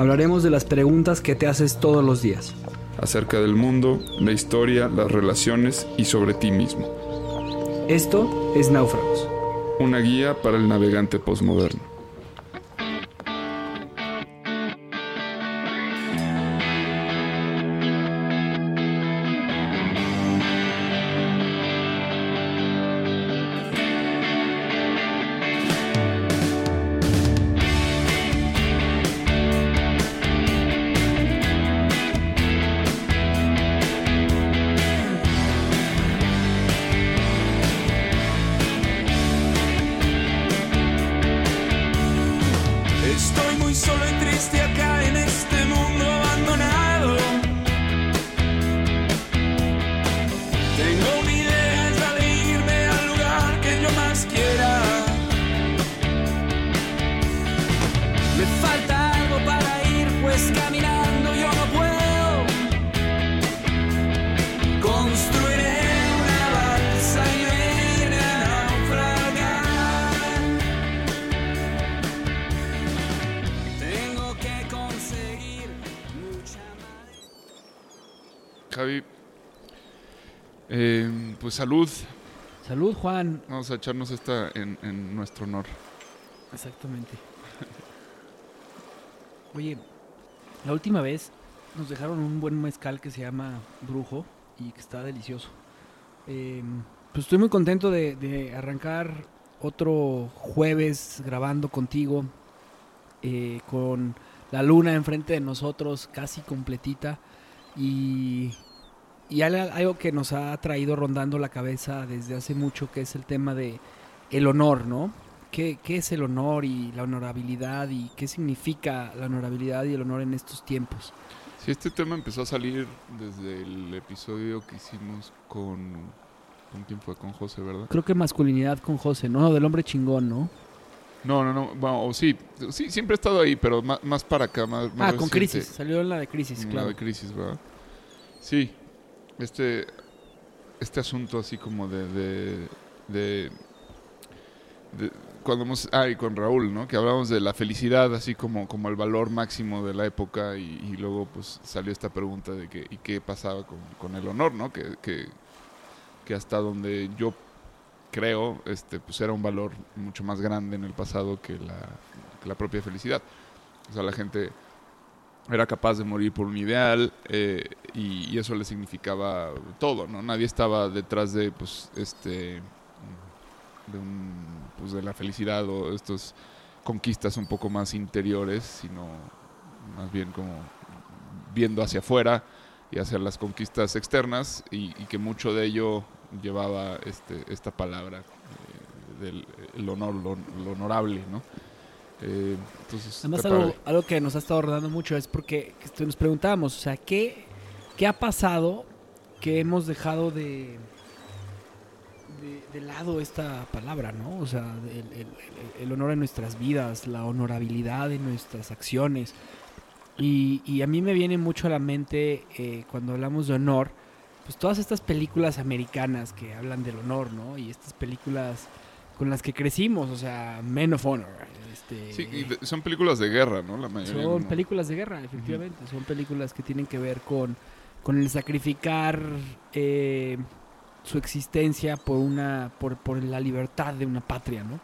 hablaremos de las preguntas que te haces todos los días. Acerca del mundo, la historia, las relaciones y sobre ti mismo. Esto es Náufragos. Una guía para el navegante postmoderno. Salud. Salud, Juan. Vamos a echarnos esta en, nuestro honor. Exactamente. Oye, la última vez nos dejaron un buen mezcal que se llama Brujo y que está delicioso. Em, pues estoy muy contento de, arrancar otro jueves grabando contigo, eh, con la luna enfrente de nosotros, casi completita. Y y algo que nos ha traído rondando la cabeza desde hace mucho, que es el tema de el honor, ¿no? ¿Qué, ¿Qué, es el honor y la honorabilidad y qué significa la honorabilidad y el honor en estos tiempos? Sí, este tema empezó a salir desde el episodio que hicimos con... ¿Con quién fue? Con José, ¿verdad? Creo que masculinidad con José, ¿no? Del hombre chingón, ¿no? No, no, no. Bueno, sí, sí, siempre he estado ahí, pero más, para acá. Más, ah, con Crisis. Salió en la de Crisis, claro. La de Crisis, ¿verdad? Sí, este, este asunto así como de, de, cuando hemos, ah, y con Raúl, ¿no? Que hablamos de la felicidad así como, como el valor máximo de la época y, luego pues salió esta pregunta de que, ¿y qué pasaba con, el honor, ¿no? Que, que, hasta donde yo creo, este, pues era un valor mucho más grande en el pasado que la, que la propia felicidad. O sea, la gente era capaz de morir por un ideal eh, y, eso le significaba todo, ¿no? Nadie estaba detrás de, pues, este, de, pues, de la felicidad o estas conquistas un poco más interiores, sino más bien como viendo hacia afuera y hacia las conquistas externas y, que mucho de ello llevaba este, esta palabra eh, del honor, lo honorable, ¿no? Eh, Además, algo, que nos ha estado rodando mucho es porque nos preguntábamos, o sea, ¿qué, qué ha pasado que hemos dejado de, de, lado esta palabra, ¿no? O sea, el, honor en nuestras vidas, la honorabilidad en nuestras acciones. Y, a mí me viene mucho a la mente eh, cuando hablamos de honor, pues todas estas películas americanas que hablan del honor, ¿no? Y estas películas con las que crecimos, o sea, Men of Honor, este, sí, son películas de guerra, ¿no? La mayoría. Son películas de guerra, efectivamente. Son películas que tienen que ver con, con el sacrificar eh, su existencia por una por, por la libertad de una patria, ¿no?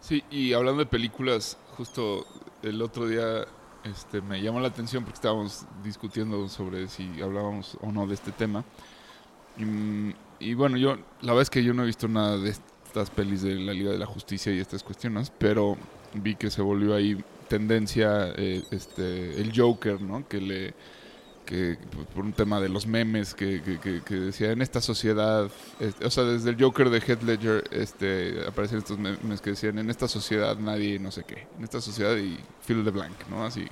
Sí, y hablando de películas, justo el otro día este, me llamó la atención porque estábamos discutiendo sobre si hablábamos o no de este tema. Y, y bueno, yo la verdad es que yo no he visto nada de estas pelis de la Liga de la Justicia y estas cuestiones, pero vi que se volvió ahí tendencia eh, este el Joker, ¿no? Que le que por un tema de los memes que, que, decía en esta sociedad, o sea, desde el Joker de Heath Ledger este, aparecen estos memes que decían en esta sociedad nadie no sé qué, en esta sociedad y fill the blank, ¿no? Así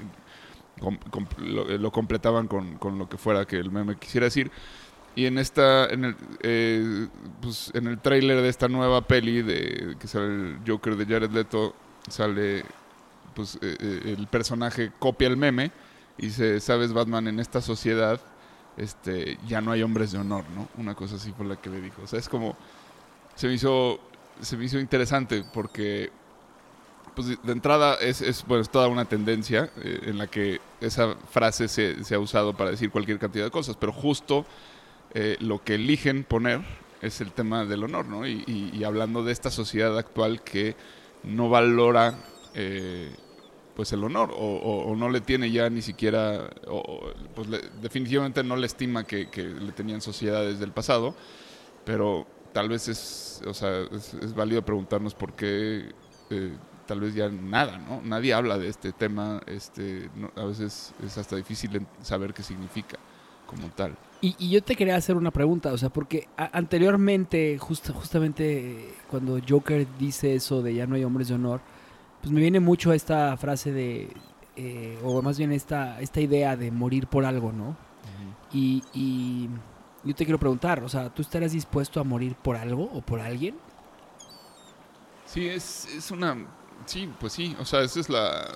lo, completaban con, con, lo que fuera que el meme quisiera decir. Y en esta, en el, eh, pues en el tráiler de esta nueva peli de que sale el Joker de Jared Leto, sale pues eh, eh, el personaje copia el meme y dice, sabes Batman, en esta sociedad este ya no hay hombres de honor, ¿no? Una cosa así fue la que le dijo. O sea, es como se me hizo se me hizo interesante porque pues de entrada es, bueno, toda una tendencia en la que esa frase se, ha usado para decir cualquier cantidad de cosas, pero justo eh, lo que eligen poner es el tema del honor, ¿no? Y, hablando de esta sociedad actual que no valora eh, pues el honor o, no le tiene ya ni siquiera, o, pues definitivamente no le estima que, le tenían sociedades del pasado, pero tal vez es, o sea, es, válido preguntarnos por qué eh, tal vez ya nada, ¿no? Nadie habla de este tema, este, a veces es hasta difícil saber qué significa como tal. Y, yo te quería hacer una pregunta, o sea, porque anteriormente, justamente cuando Joker dice eso de ya no hay hombres de honor, pues me viene mucho esta frase de, eh, o más bien esta, esta idea de morir por algo, ¿no? y, yo te quiero preguntar, o sea, ¿tú estarás dispuesto a morir por algo o por alguien? Sí, es, es una... Sí, pues sí, o sea, esa es la...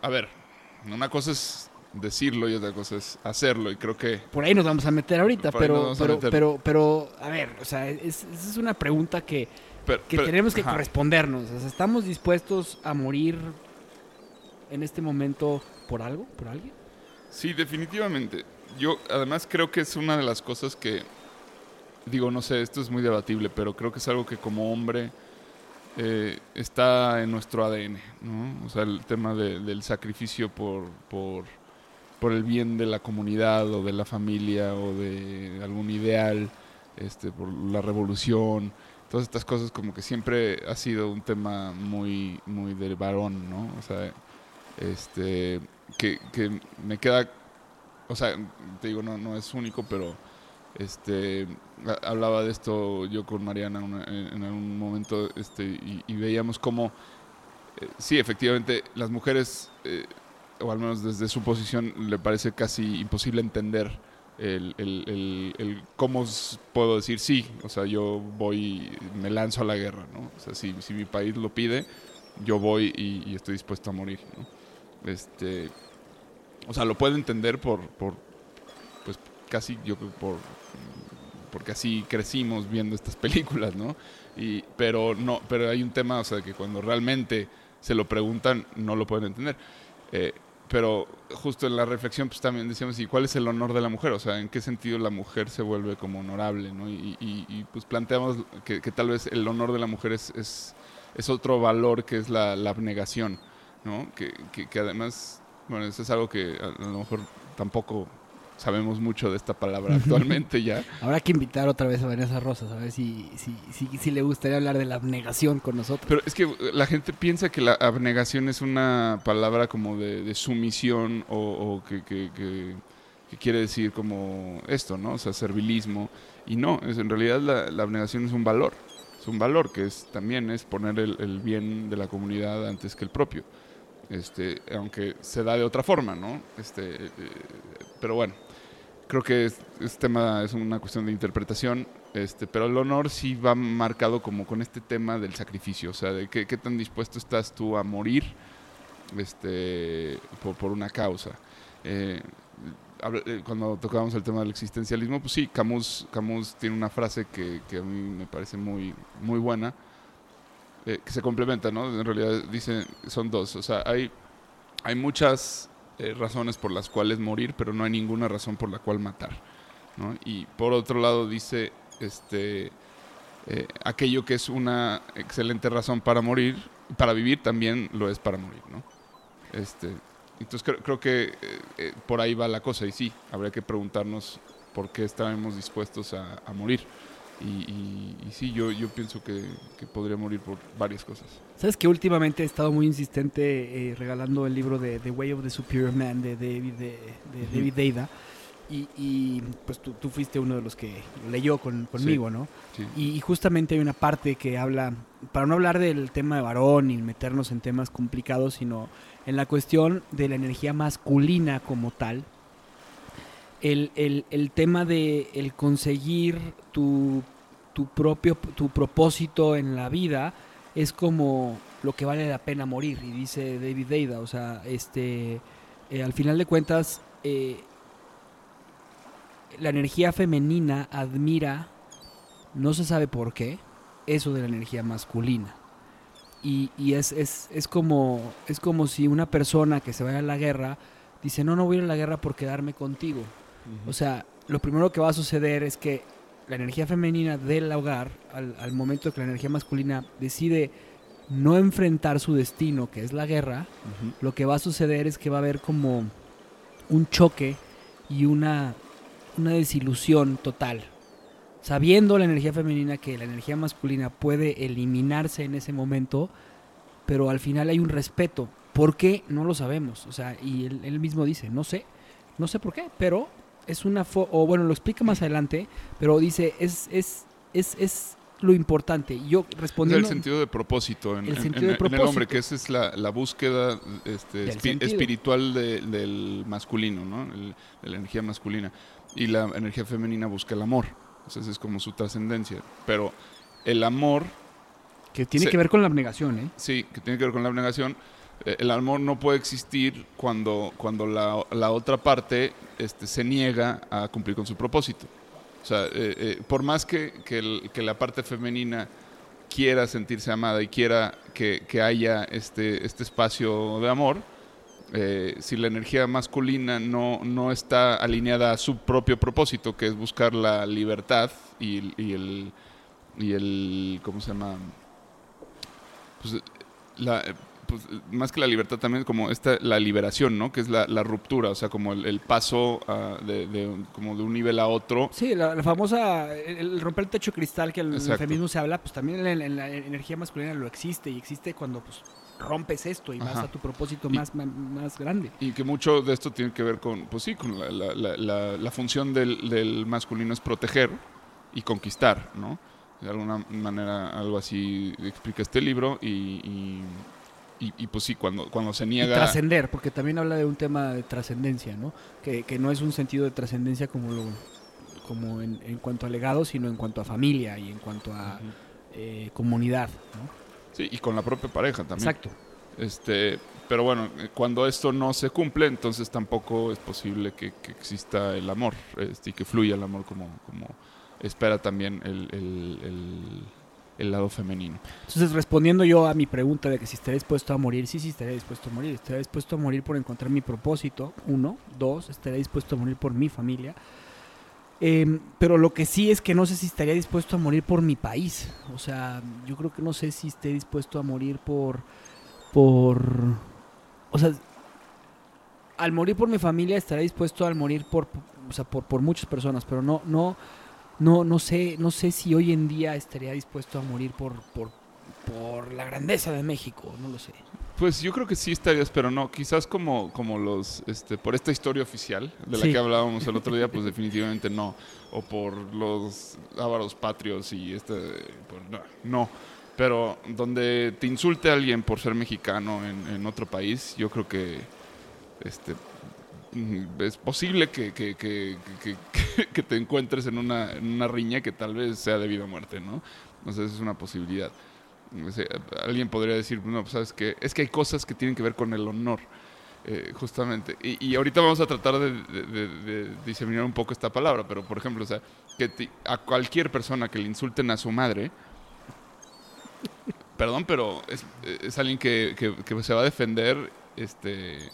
A ver, una cosa es decirlo y otra cosa es hacerlo y creo que por ahí nos vamos a meter ahorita pero pero, pero pero a ver o sea esa es una pregunta que, que tenemos que correspondernos. O sea, estamos dispuestos a morir en este momento por algo por alguien sí definitivamente. Yo además creo que es una de las cosas que digo no sé esto es muy debatible pero creo que es algo que como hombre eh, está en nuestro ADN, ¿no? O sea, el tema del sacrificio por, por por el bien de la comunidad o de la familia o de algún ideal, este, por la revolución, todas estas cosas como que siempre ha sido un tema muy, muy del varón, ¿no? O sea, este, que, que me queda, o sea, te digo, no, no es único, pero este, hablaba de esto yo con Mariana en, algún momento este, y, veíamos cómo, eh, sí, efectivamente, las mujeres... Eh, o al menos desde su posición, le parece casi imposible entender el, el, el, cómo puedo decir sí, o sea, yo voy, me lanzo a la guerra, ¿no? O sea, si, si mi país lo pide, yo voy y, estoy dispuesto a morir, ¿no? Este, o sea, lo puedo entender por, por pues casi, yo creo, por, porque así crecimos viendo estas películas, ¿no? Y, pero no, pero hay un tema, o sea, que cuando realmente se lo preguntan, no lo pueden entender. Eh, pero justo en la reflexión pues también decíamos, ¿y cuál es el honor de la mujer? O sea, ¿en qué sentido la mujer se vuelve como honorable? ¿no? Y, y, pues planteamos que, tal vez el honor de la mujer es, es, otro valor que es la, la abnegación, ¿no? Que, que, que, además, bueno, eso es algo que a lo mejor tampoco sabemos mucho de esta palabra actualmente ya. Habrá que invitar otra vez a Vanessa Rosas a ver si, si, si, si, le gustaría hablar de la abnegación con nosotros. Pero es que la gente piensa que la abnegación es una palabra como de, sumisión o, que, que, que, quiere decir como esto, ¿no? O sea, servilismo. Y no, es, en realidad la, la, abnegación es un valor. Es un valor que es también es poner el, el bien de la comunidad antes que el propio. Este, aunque se da de otra forma, ¿no? Este, eh, pero bueno, creo que este tema es una cuestión de interpretación, este, pero el honor sí va marcado como con este tema del sacrificio, o sea, de qué, qué tan dispuesto estás tú a morir este, por, una causa. Eh, eh, cuando tocábamos el tema del existencialismo, pues sí, Camus, Camus tiene una frase que, que a mí me parece muy, muy buena, eh, que se complementa, ¿no? En realidad dice, son dos, o sea, hay, hay muchas eh, razones por las cuales morir, pero no hay ninguna razón por la cual matar. Y por otro lado dice, este, eh, aquello que es una excelente razón para morir, para vivir también lo es para morir. ¿no? Este, entonces creo, que eh, por ahí va la cosa y sí, habría que preguntarnos por qué estaremos dispuestos a morir. Y, sí, yo, yo pienso que, podría morir por varias cosas. Sabes que últimamente he estado muy insistente eh, regalando el libro de The Way of the Superior Man de David, de, David Deida, Y, y, pues tú, tú, fuiste uno de los que leyó con, conmigo, sí, ¿no? Sí. Y, justamente hay una parte que habla, para no hablar del tema de varón y meternos en temas complicados, sino en la cuestión de la energía masculina como tal, el, el, tema de el conseguir tu, tu, propio tu propósito en la vida es como lo que vale la pena morir y dice David Deida o sea este eh, al final de cuentas eh, la energía femenina admira no se sabe por qué eso de la energía masculina. Y, y es, es, es, como es como si una persona que se vaya a la guerra dice no no voy a ir a la guerra por quedarme contigo o sea, lo primero que va a suceder es que la energía femenina del hogar, al, al, momento que la energía masculina decide no enfrentar su destino, que es la guerra, uh -huh. lo que va a suceder es que va a haber como un choque y una, una desilusión total. Sabiendo la energía femenina que la energía masculina puede eliminarse en ese momento, pero al final hay un respeto. ¿Por qué? No lo sabemos. O sea, y él, él mismo dice, no sé, no sé por qué, pero es una fo o bueno, lo explica más adelante, pero dice, es, es, es, es lo importante. Yo respondiendo... Es el sentido de propósito en el, en, sentido en, de propósito. en el hombre, que esa es la, la búsqueda este, espi espiritual de, del masculino, ¿no? El, de la energía masculina. Y la energía femenina busca el amor. Entonces es como su trascendencia. Pero el amor... Que tiene se, que ver con la abnegación, ¿eh? Sí, que tiene que ver con la abnegación el amor no puede existir cuando, cuando la, la otra parte este, se niega a cumplir con su propósito. O sea, eh, eh, por más que, que, la parte femenina quiera sentirse amada y quiera que, que haya este, este, espacio de amor, eh, si la energía masculina no, no, está alineada a su propio propósito, que es buscar la libertad y, y el, y el, ¿cómo se llama? Pues, la, pues, más que la libertad también como esta la liberación no que es la, la ruptura o sea como el, el paso uh, de, de, como de un nivel a otro sí la, la famosa el, romper el techo cristal que el feminismo se habla pues también en, en, la energía masculina lo existe y existe cuando pues rompes esto y Ajá. vas a tu propósito más, y, más grande. Y que mucho de esto tiene que ver con, pues sí, con la, la, la, la función del, del, masculino es proteger y conquistar, ¿no? De alguna manera algo así explica este libro y, y y, y, pues sí, cuando, cuando se niega... Trascender, porque también habla de un tema de trascendencia, ¿no? Que, que, no es un sentido de trascendencia como, lo, como en, en, cuanto a legado, sino en cuanto a familia y en cuanto a uh -huh. eh, comunidad, ¿no? Sí, y con la propia pareja también. Exacto. Este, pero bueno, cuando esto no se cumple, entonces tampoco es posible que, que exista el amor este, y que fluya el amor como, como espera también el, el, el el lado femenino. Entonces, respondiendo yo a mi pregunta de que si estaría dispuesto a morir, sí, sí, estaría dispuesto a morir. Estaría dispuesto a morir por encontrar mi propósito, uno. Dos, estaría dispuesto a morir por mi familia. Eh, pero lo que sí es que no sé si estaría dispuesto a morir por mi país. O sea, yo creo que no sé si esté dispuesto a morir por... por... O sea, al morir por mi familia estaría dispuesto a morir por, o sea, por, por muchas personas, pero no, no, no, no sé, no sé si hoy en día estaría dispuesto a morir por, por, por la grandeza de México, no lo sé. Pues yo creo que sí estarías, pero no, quizás como, como los, este, por esta historia oficial de la sí. que hablábamos el otro día, pues definitivamente no. O por los ávaros patrios y este, pues no, no. Pero donde te insulte a alguien por ser mexicano en, en otro país, yo creo que este, es posible que, que, que, te encuentres en una, una riña que tal vez sea debido a muerte, ¿no? Entonces es una posibilidad. Alguien podría decir, no, pues sabes que es que hay cosas que tienen que ver con el honor, eh, justamente. Y, y, ahorita vamos a tratar de, de, de, de, diseminar un poco esta palabra, pero por ejemplo, o sea, que a cualquier persona que le insulten a su madre, perdón, pero es, es alguien que, que, se va a defender, este,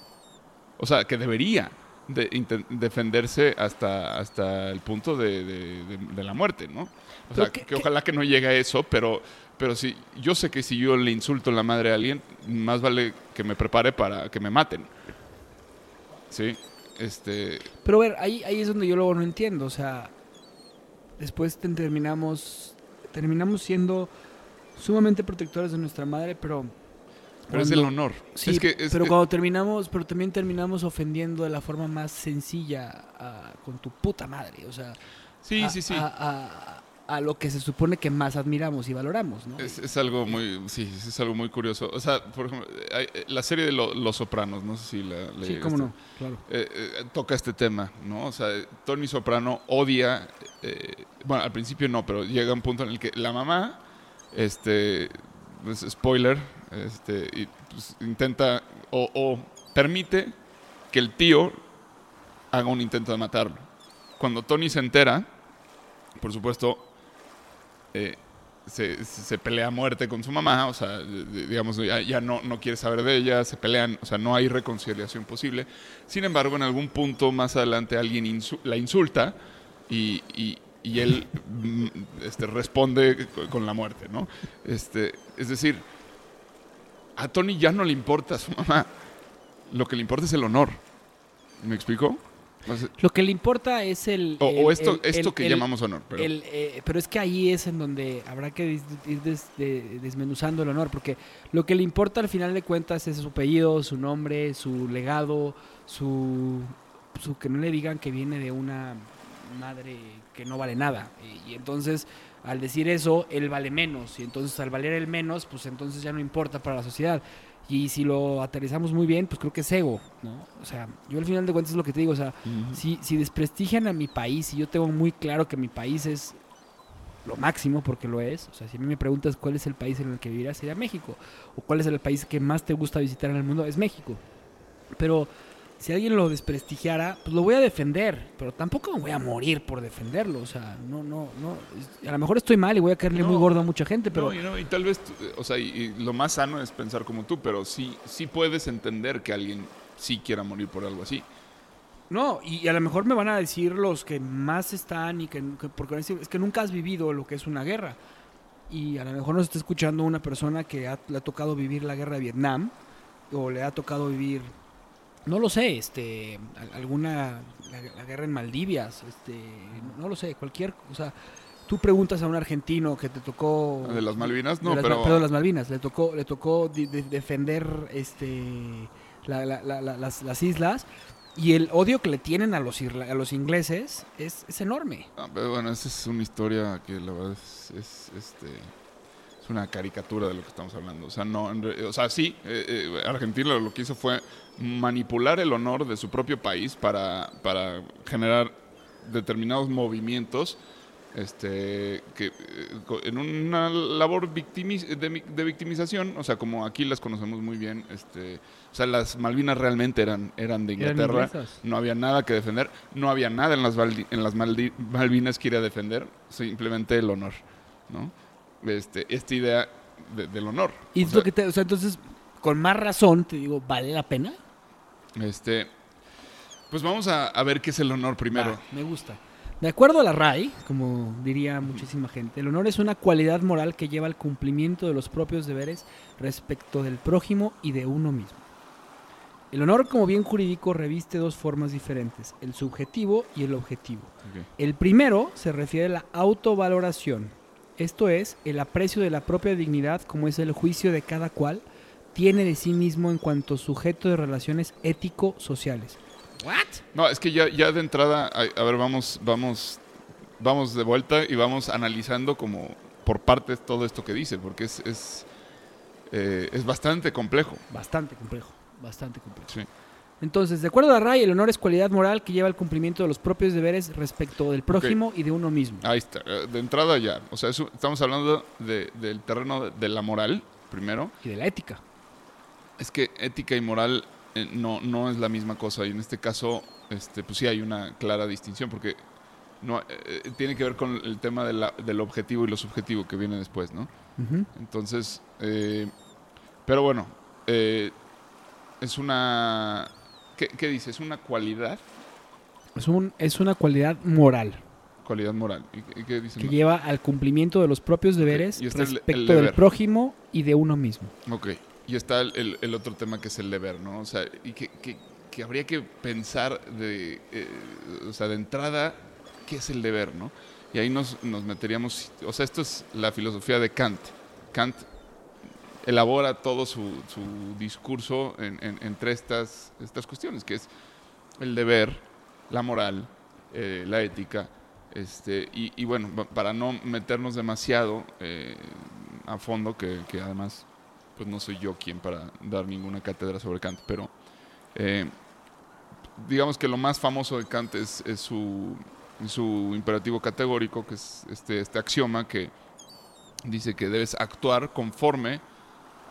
o sea, que debería de, defenderse hasta, hasta el punto de, de, de la muerte, ¿no? O sea, que, que, ojalá que no llegue a eso, pero, pero si, yo sé que si yo le insulto la madre a alguien, más vale que me prepare para que me maten. ¿Sí? Este... Pero a ver, ahí, ahí es donde yo luego no entiendo, o sea, después terminamos, terminamos siendo sumamente protectores de nuestra madre, pero Pero es el honor. Sí, es que es- pero cuando terminamos, pero también terminamos ofendiendo de la forma más sencilla a- con tu puta madre, o sea, sí, a, sí, sí. a- lo que se supone que más admiramos y valoramos, ¿no? Es, es algo muy, sí, es algo muy curioso. O sea, por ejemplo, hay- eh, la serie de Lo- Los Sopranos, no sé si la, la sí, cómo no, claro. eh, eh, toca este tema, ¿no? O sea, Tony Soprano odia, eh, bueno, al principio no, pero llega un punto en el que la mamá, este, pues, spoiler, este, pues, intenta o, permite que el tío haga un intento de matarlo. Cuando Tony se entera, por supuesto, eh, se, pelea a muerte con su mamá, o sea, digamos, ya, no, no quiere saber de ella, se pelean, o sea, no hay reconciliación posible. Sin embargo, en algún punto más adelante alguien la insulta y, él mm, este, responde co- con la muerte, ¿no? Este, es decir, a Tony ya no le importa a su mamá, lo que le importa es el honor. ¿Me explico? Lo que le importa es el... o- el- o esto, el- esto el- que llamamos honor. Pero, eh, pero es que ahí es en donde habrá que ir des- de- desmenuzando el honor, porque lo que le importa al final de cuentas es su apellido, su nombre, su legado, su, su que no le digan que viene de una madre que no vale nada. Y, y entonces, al decir eso, él vale menos. Y entonces, al valer el menos, pues entonces ya no importa para la sociedad. Y si lo aterrizamos muy bien, pues creo que es ego, ¿no? O sea, yo al final de cuentas es lo que te digo, o sea, si, si desprestigian a mi país y yo tengo muy claro que mi país es lo máximo, porque lo es, o sea, si a mí me preguntas cuál es el país en el que vivirás, sería México, o cuál es el país que más te gusta visitar en el mundo, es México. Pero si alguien lo desprestigiara, pues lo voy a defender, pero tampoco me voy a morir por defenderlo, o sea, no, no, no, a lo mejor estoy mal y voy a caerle muy gordo a mucha gente, pero... No, y, no, y tal vez, o sea, y, y lo más sano es pensar como tú, pero sí, sí puedes entender que alguien sí quiera morir por algo así. No, y a lo mejor me van a decir los que más están y que, que- porque es que nunca has vivido lo que es una guerra. Y a lo mejor nos está escuchando una persona que ha- le ha tocado vivir la guerra de Vietnam o le ha tocado vivir, no lo sé, este, al- alguna, la, la guerra en Maldivias, este, no, no lo sé, cualquier, o sea, tú preguntas a un argentino que te tocó... ¿De las Malvinas? de No, las, pero... perdón, las Malvinas, le tocó, le tocó de- defender este, la- la- la- la- las, las islas y el odio que le tienen a los, a los ingleses es, es enorme. Ah, pero bueno, esa es una historia que la verdad es, es, este, es una caricatura de lo que estamos hablando. O sea, no, o sea sí, eh, eh, Argentina lo que hizo fue manipular el honor de su propio país para, para generar determinados movimientos este, que, eh, en una labor victimi- de, mi- de victimización, o sea, como aquí las conocemos muy bien, este, o sea, las Malvinas realmente eran, eran de Inglaterra. No había nada que defender, no había nada en las, Valdi- en las Maldi- Malvinas que ir a defender, simplemente el honor, ¿no? Este, esta idea de- del honor. Y O sea, lo que te- o sea, entonces, con más razón, te digo, ¿vale la pena? este, pues vamos a, a ver qué es el honor primero. Me gusta. De acuerdo a la RAI, como diría muchísima gente, el honor es una cualidad moral que lleva al cumplimiento de los propios deberes respecto del prójimo y de uno mismo. El honor como bien jurídico reviste dos formas diferentes, el subjetivo y el objetivo. El primero se refiere a la autovaloración, esto es, el aprecio de la propia dignidad como es el juicio de cada cual tiene de sí mismo en cuanto sujeto de relaciones ético-sociales. No, es que ya, ya de entrada, a, a ver, vamos, vamos, vamos de vuelta y vamos analizando como por partes todo esto que dice, porque es, es, eh, es bastante complejo. Bastante complejo, bastante complejo. Sí. Entonces, de acuerdo a RAI, el honor es cualidad moral que lleva al cumplimiento de los propios deberes respecto del prójimo y de uno mismo. Ahí está, eh, de entrada ya. O sea, eso- estamos hablando de- del terreno de, la moral, primero. Y de la ética. Es que ética y moral eh, no, no es la misma cosa y en este caso, este, pues sí hay una clara distinción porque no, eh, tiene que ver con el tema de la- del objetivo y lo subjetivo que viene después, ¿no? Entonces, eh, pero bueno, eh, es una... ¿qué, qué dice? Es una cualidad, es, un, es una cualidad moral cualidad moral. ¿Y, qué- y qué dice? que lleva al cumplimiento de los propios deberes el- el respecto del prójimo y de uno mismo. Ok, y está el, el- el otro tema que es el deber, ¿no? O sea, y que, que- que habría que pensar de, eh, o sea, de entrada, ¿qué es el deber, no? Y ahí nos, nos meteríamos, o sea, esto es la filosofía de Kant. Kant elabora todo su, su discurso en- en- entre estas, estas cuestiones, que es el deber, la moral, eh, la ética, este, y, bueno, pa- para no meternos demasiado eh, a fondo, que, que además pues no soy yo quien para dar ninguna cátedra sobre Kant, pero eh, digamos que lo más famoso de Kant es, es su, su imperativo categórico, que es este, este axioma que dice que debes actuar conforme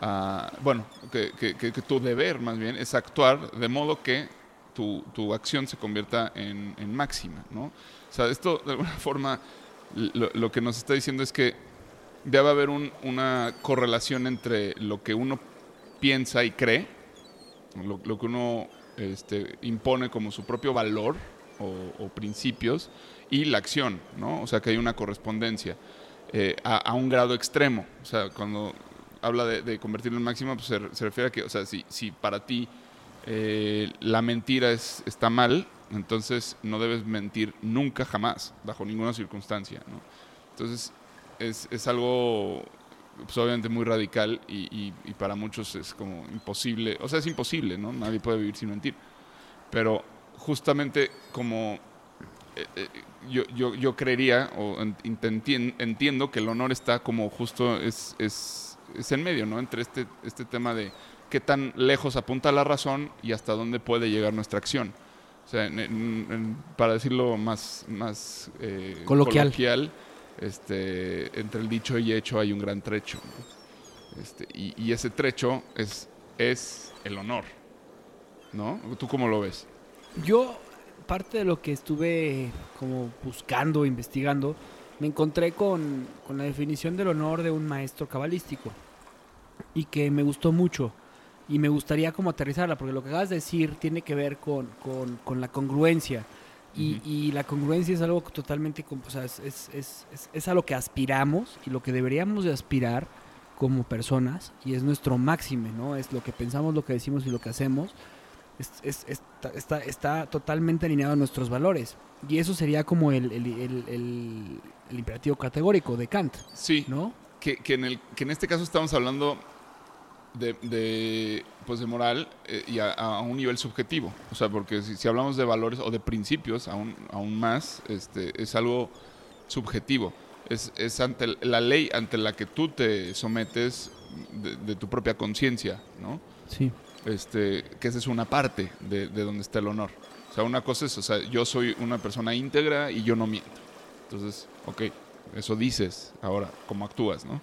a, bueno, que, que- que- que tu deber más bien es actuar de modo que tu, tu acción se convierta en, en máxima, ¿no? O sea, esto de alguna forma lo, lo que nos está diciendo es que debe haber un- una correlación entre lo que uno piensa y cree, lo, lo que uno este, impone como su propio valor o, o principios y la acción, ¿no? O sea, que hay una correspondencia eh, a, a un grado extremo. O sea, cuando habla de, convertirlo en máxima, pues se, re- se refiere a que, o sea, si, para ti eh, la mentira es, está mal, entonces no debes mentir nunca, jamás, bajo ninguna circunstancia, ¿no? Entonces, es, algo pues, obviamente muy radical y, para muchos es como imposible, o sea, es imposible, ¿no? Nadie puede vivir sin mentir. Pero justamente como eh, eh, yo, yo, yo creería o entiendo que el honor está como justo es, es en medio, ¿no? Entre este, este tema de qué tan lejos apunta la razón y hasta dónde puede llegar nuestra acción. O sea, en- en- para decirlo más, más eh, Coloquial. este, entre el dicho y hecho hay un gran trecho. ¿no? Este, y, y ese trecho es, es el honor. ¿No? ¿Tú cómo lo ves? Yo, parte de lo que estuve como buscando, investigando, me encontré con, con la definición del honor de un maestro cabalístico y que me gustó mucho. Y me gustaría como aterrizarla porque lo que acabas de decir tiene que ver con, con- con la congruencia. Y, y la congruencia es algo totalmente, o sea, es, es, es- es- es a lo que aspiramos y lo que deberíamos de aspirar como personas y es nuestro máxime, ¿no? Es lo que pensamos, lo que decimos y lo que hacemos es- es- está, está, está totalmente alineado a nuestros valores. Y eso sería como el, el, el- el- el imperativo categórico de Kant, Sí, ¿no? que, que en el, que en este caso estamos hablando de, de, pues de moral eh, y a, a un nivel subjetivo. O sea, porque si, si hablamos de valores o de principios, aún, aún más, este, es algo subjetivo. Es, es ante la ley ante la que tú te sometes de, de tu propia conciencia, ¿no? Sí. Este, que esa es una parte de, de donde está el honor. O sea, una cosa es, o sea, yo soy una persona íntegra y yo no miento. Entonces, ok, eso dices ahora, cómo actúas, ¿no?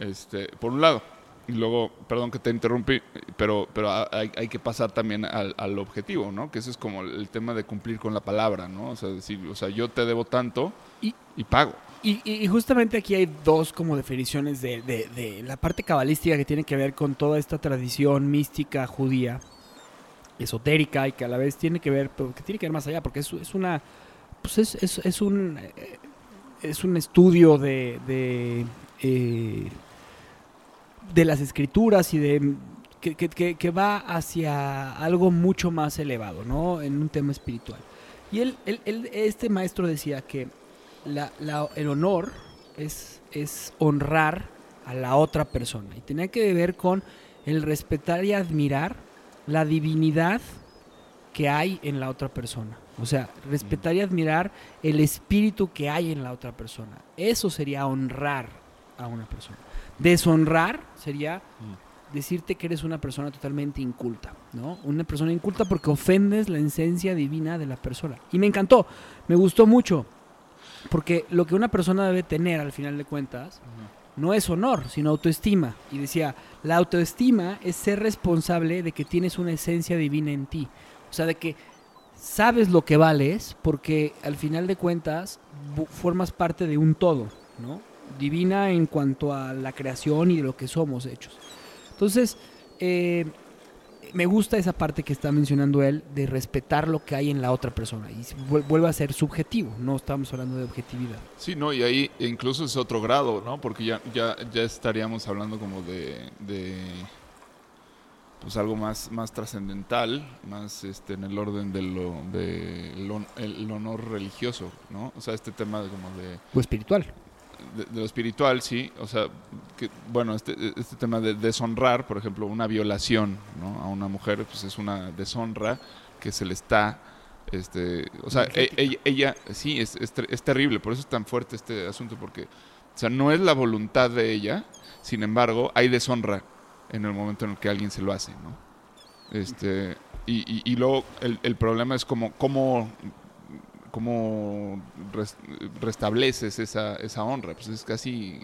Este, por un lado. Y luego, perdón que te interrumpí, pero, pero ha- hay, hay que pasar también al, al objetivo, ¿no? Que ese es como el tema de cumplir con la palabra, ¿no? O sea, decir, o sea, yo te debo tanto Y- y pago. Y, y- justamente aquí hay dos como definiciones de, de- de la parte cabalística que tiene que ver con toda esta tradición mística judía, esotérica y que a la vez tiene que ver, que tiene que ver más allá, porque es, es una, pues es, es- es un, eh, es un estudio de, de, eh, de las escrituras y de que va hacia algo mucho más elevado, ¿no? En un tema espiritual. Y él, él- él- este maestro decía que el honor es, es honrar a la otra persona. Y tenía que ver con el respetar y admirar la divinidad que hay en la otra persona. O sea, respetar y admirar el espíritu que hay en la otra persona. Eso sería honrar a una persona. Deshonrar sería decirte que eres una persona totalmente inculta, ¿no? Una persona inculta porque ofendes la esencia divina de la persona. Y me encantó, me gustó mucho, porque lo que una persona debe tener al final de cuentas no es honor, sino autoestima. Y decía, la autoestima es ser responsable de que tienes una esencia divina en ti. O sea, de que sabes lo que vales porque al final de cuentas formas parte de un todo, ¿no? Divina en cuanto a la creación y de lo que somos hechos. Entonces, eh, me gusta esa parte que está mencionando él de respetar lo que hay en la otra persona. Y vuel- vuelve a ser subjetivo, no estamos hablando de objetividad. Sí, no, y ahí incluso es otro grado, ¿no? Porque ya, ya, ya estaríamos hablando como de, de pues algo más, más trascendental, más este, en el orden de lo, de lo- el honor religioso, ¿no? O sea, este tema de como de O espiritual. De, lo espiritual, sí. O sea, que, bueno, este, este tema de deshonrar, por ejemplo, una violación ¿no? a una mujer, pues es una deshonra que se le está... Este, o sea, ella, ella, sí, es, es, es, terrible, por eso es tan fuerte este asunto, porque, o sea, no es la voluntad de ella, sin embargo, hay deshonra en el momento en el que alguien se lo hace, ¿no? Este, y, y, luego el, el, problema es como cómo cómo restableces esa, esa honra. Pues es casi,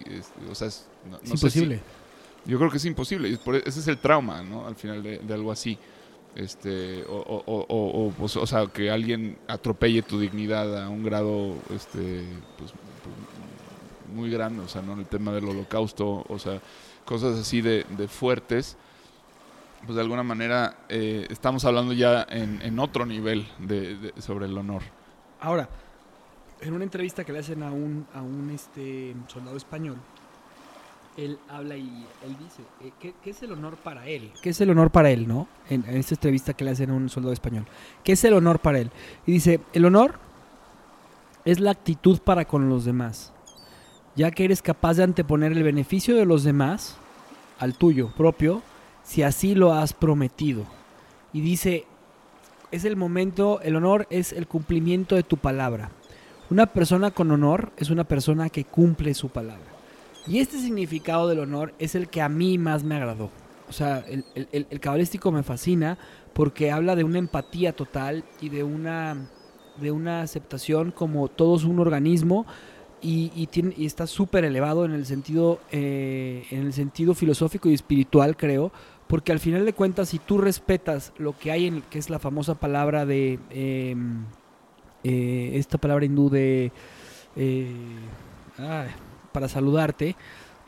o sea, es, imposible. yo creo que es imposible. E, ese es el trauma, ¿no? Al final de, algo así. Este, o, o, o, pues, o, sea, que alguien atropelle tu dignidad a un grado este, pues, muy grande, o sea, ¿no? El tema del holocausto, o sea, cosas así de, de fuertes pues de alguna manera eh, estamos hablando ya en, en otro nivel de, sobre el honor. Ahora, en una entrevista que le hacen a un, a un este, soldado español, él habla y él dice, eh, ¿qué, es el honor para él? ¿Qué es el honor para él, no? En, esta entrevista que le hacen a un soldado español. ¿Qué es el honor para él? Y dice, el honor es la actitud para con los demás, ya que eres capaz de anteponer el beneficio de los demás al tuyo propio, si así lo has prometido. Y dice, es el momento, el honor es el cumplimiento de tu palabra. Una persona con honor es una persona que cumple su palabra. Y este significado del honor es el que a mí más me agradó. O sea, el, cabalístico me fascina porque habla de una empatía total y de una, de una aceptación como todos un organismo y, y está súper elevado en el, sentido, eh, en el sentido filosófico y espiritual, creo, porque al final de cuentas, si tú respetas lo que hay en, que es la famosa palabra de, em, eh, esta palabra hindú de, eh, para saludarte,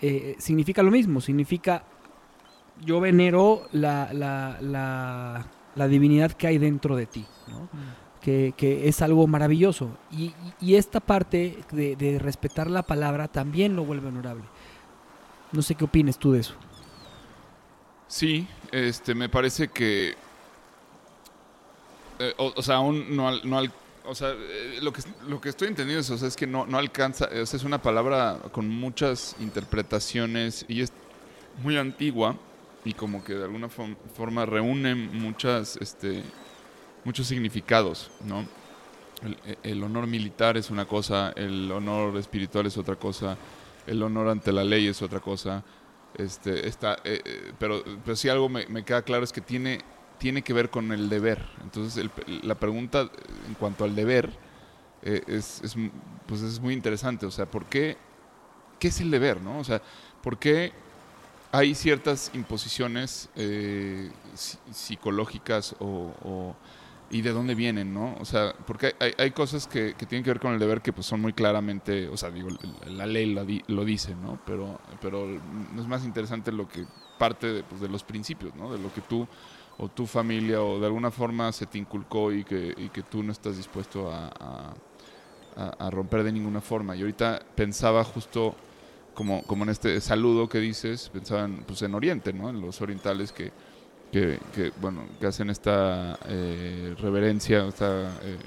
eh, significa lo mismo, significa yo venero la, la, la, la, divinidad que hay dentro de ti, ¿no? Mm. que, que, es algo maravilloso. Y, y esta parte de, de respetar la palabra también lo vuelve honorable. No sé qué opines tú de eso. Sí, este, me parece que. Eh, o, sea, aún no, no o sea, eh, lo que, lo que estoy entendiendo es, o sea, es que no, no alcanza, o sea, es una palabra con muchas interpretaciones y es muy antigua y como que de alguna forma reúne muchas, este, muchos significados, ¿no? El, el, honor militar es una cosa, el honor espiritual es otra cosa, el honor ante la ley es otra cosa, este, está, eh, eh, pero, pero sí algo me, queda claro es que tiene, tiene que ver con el deber. Entonces la pregunta en cuanto al deber eh, es, es, pues es muy interesante. O sea, ¿por qué? ¿Qué es el deber? ¿no? O sea, ¿por qué hay ciertas imposiciones psicológicas o y de dónde vienen, ¿no? O sea, porque hay, hay cosas que, que, tienen que ver con el deber que pues son muy claramente, o sea, digo, la ley lo, lo dice, ¿no? Pero, pero es más interesante lo que parte de, pues, de los principios, ¿no? De lo que tú o tu familia o de alguna forma se te inculcó y que, y que tú no estás dispuesto a, a, romper de ninguna forma. Y ahorita pensaba justo como, como en este saludo que dices, pensaba en, pues en Oriente, ¿no? En los orientales que que, bueno, que hacen esta eh, reverencia, esta, eh,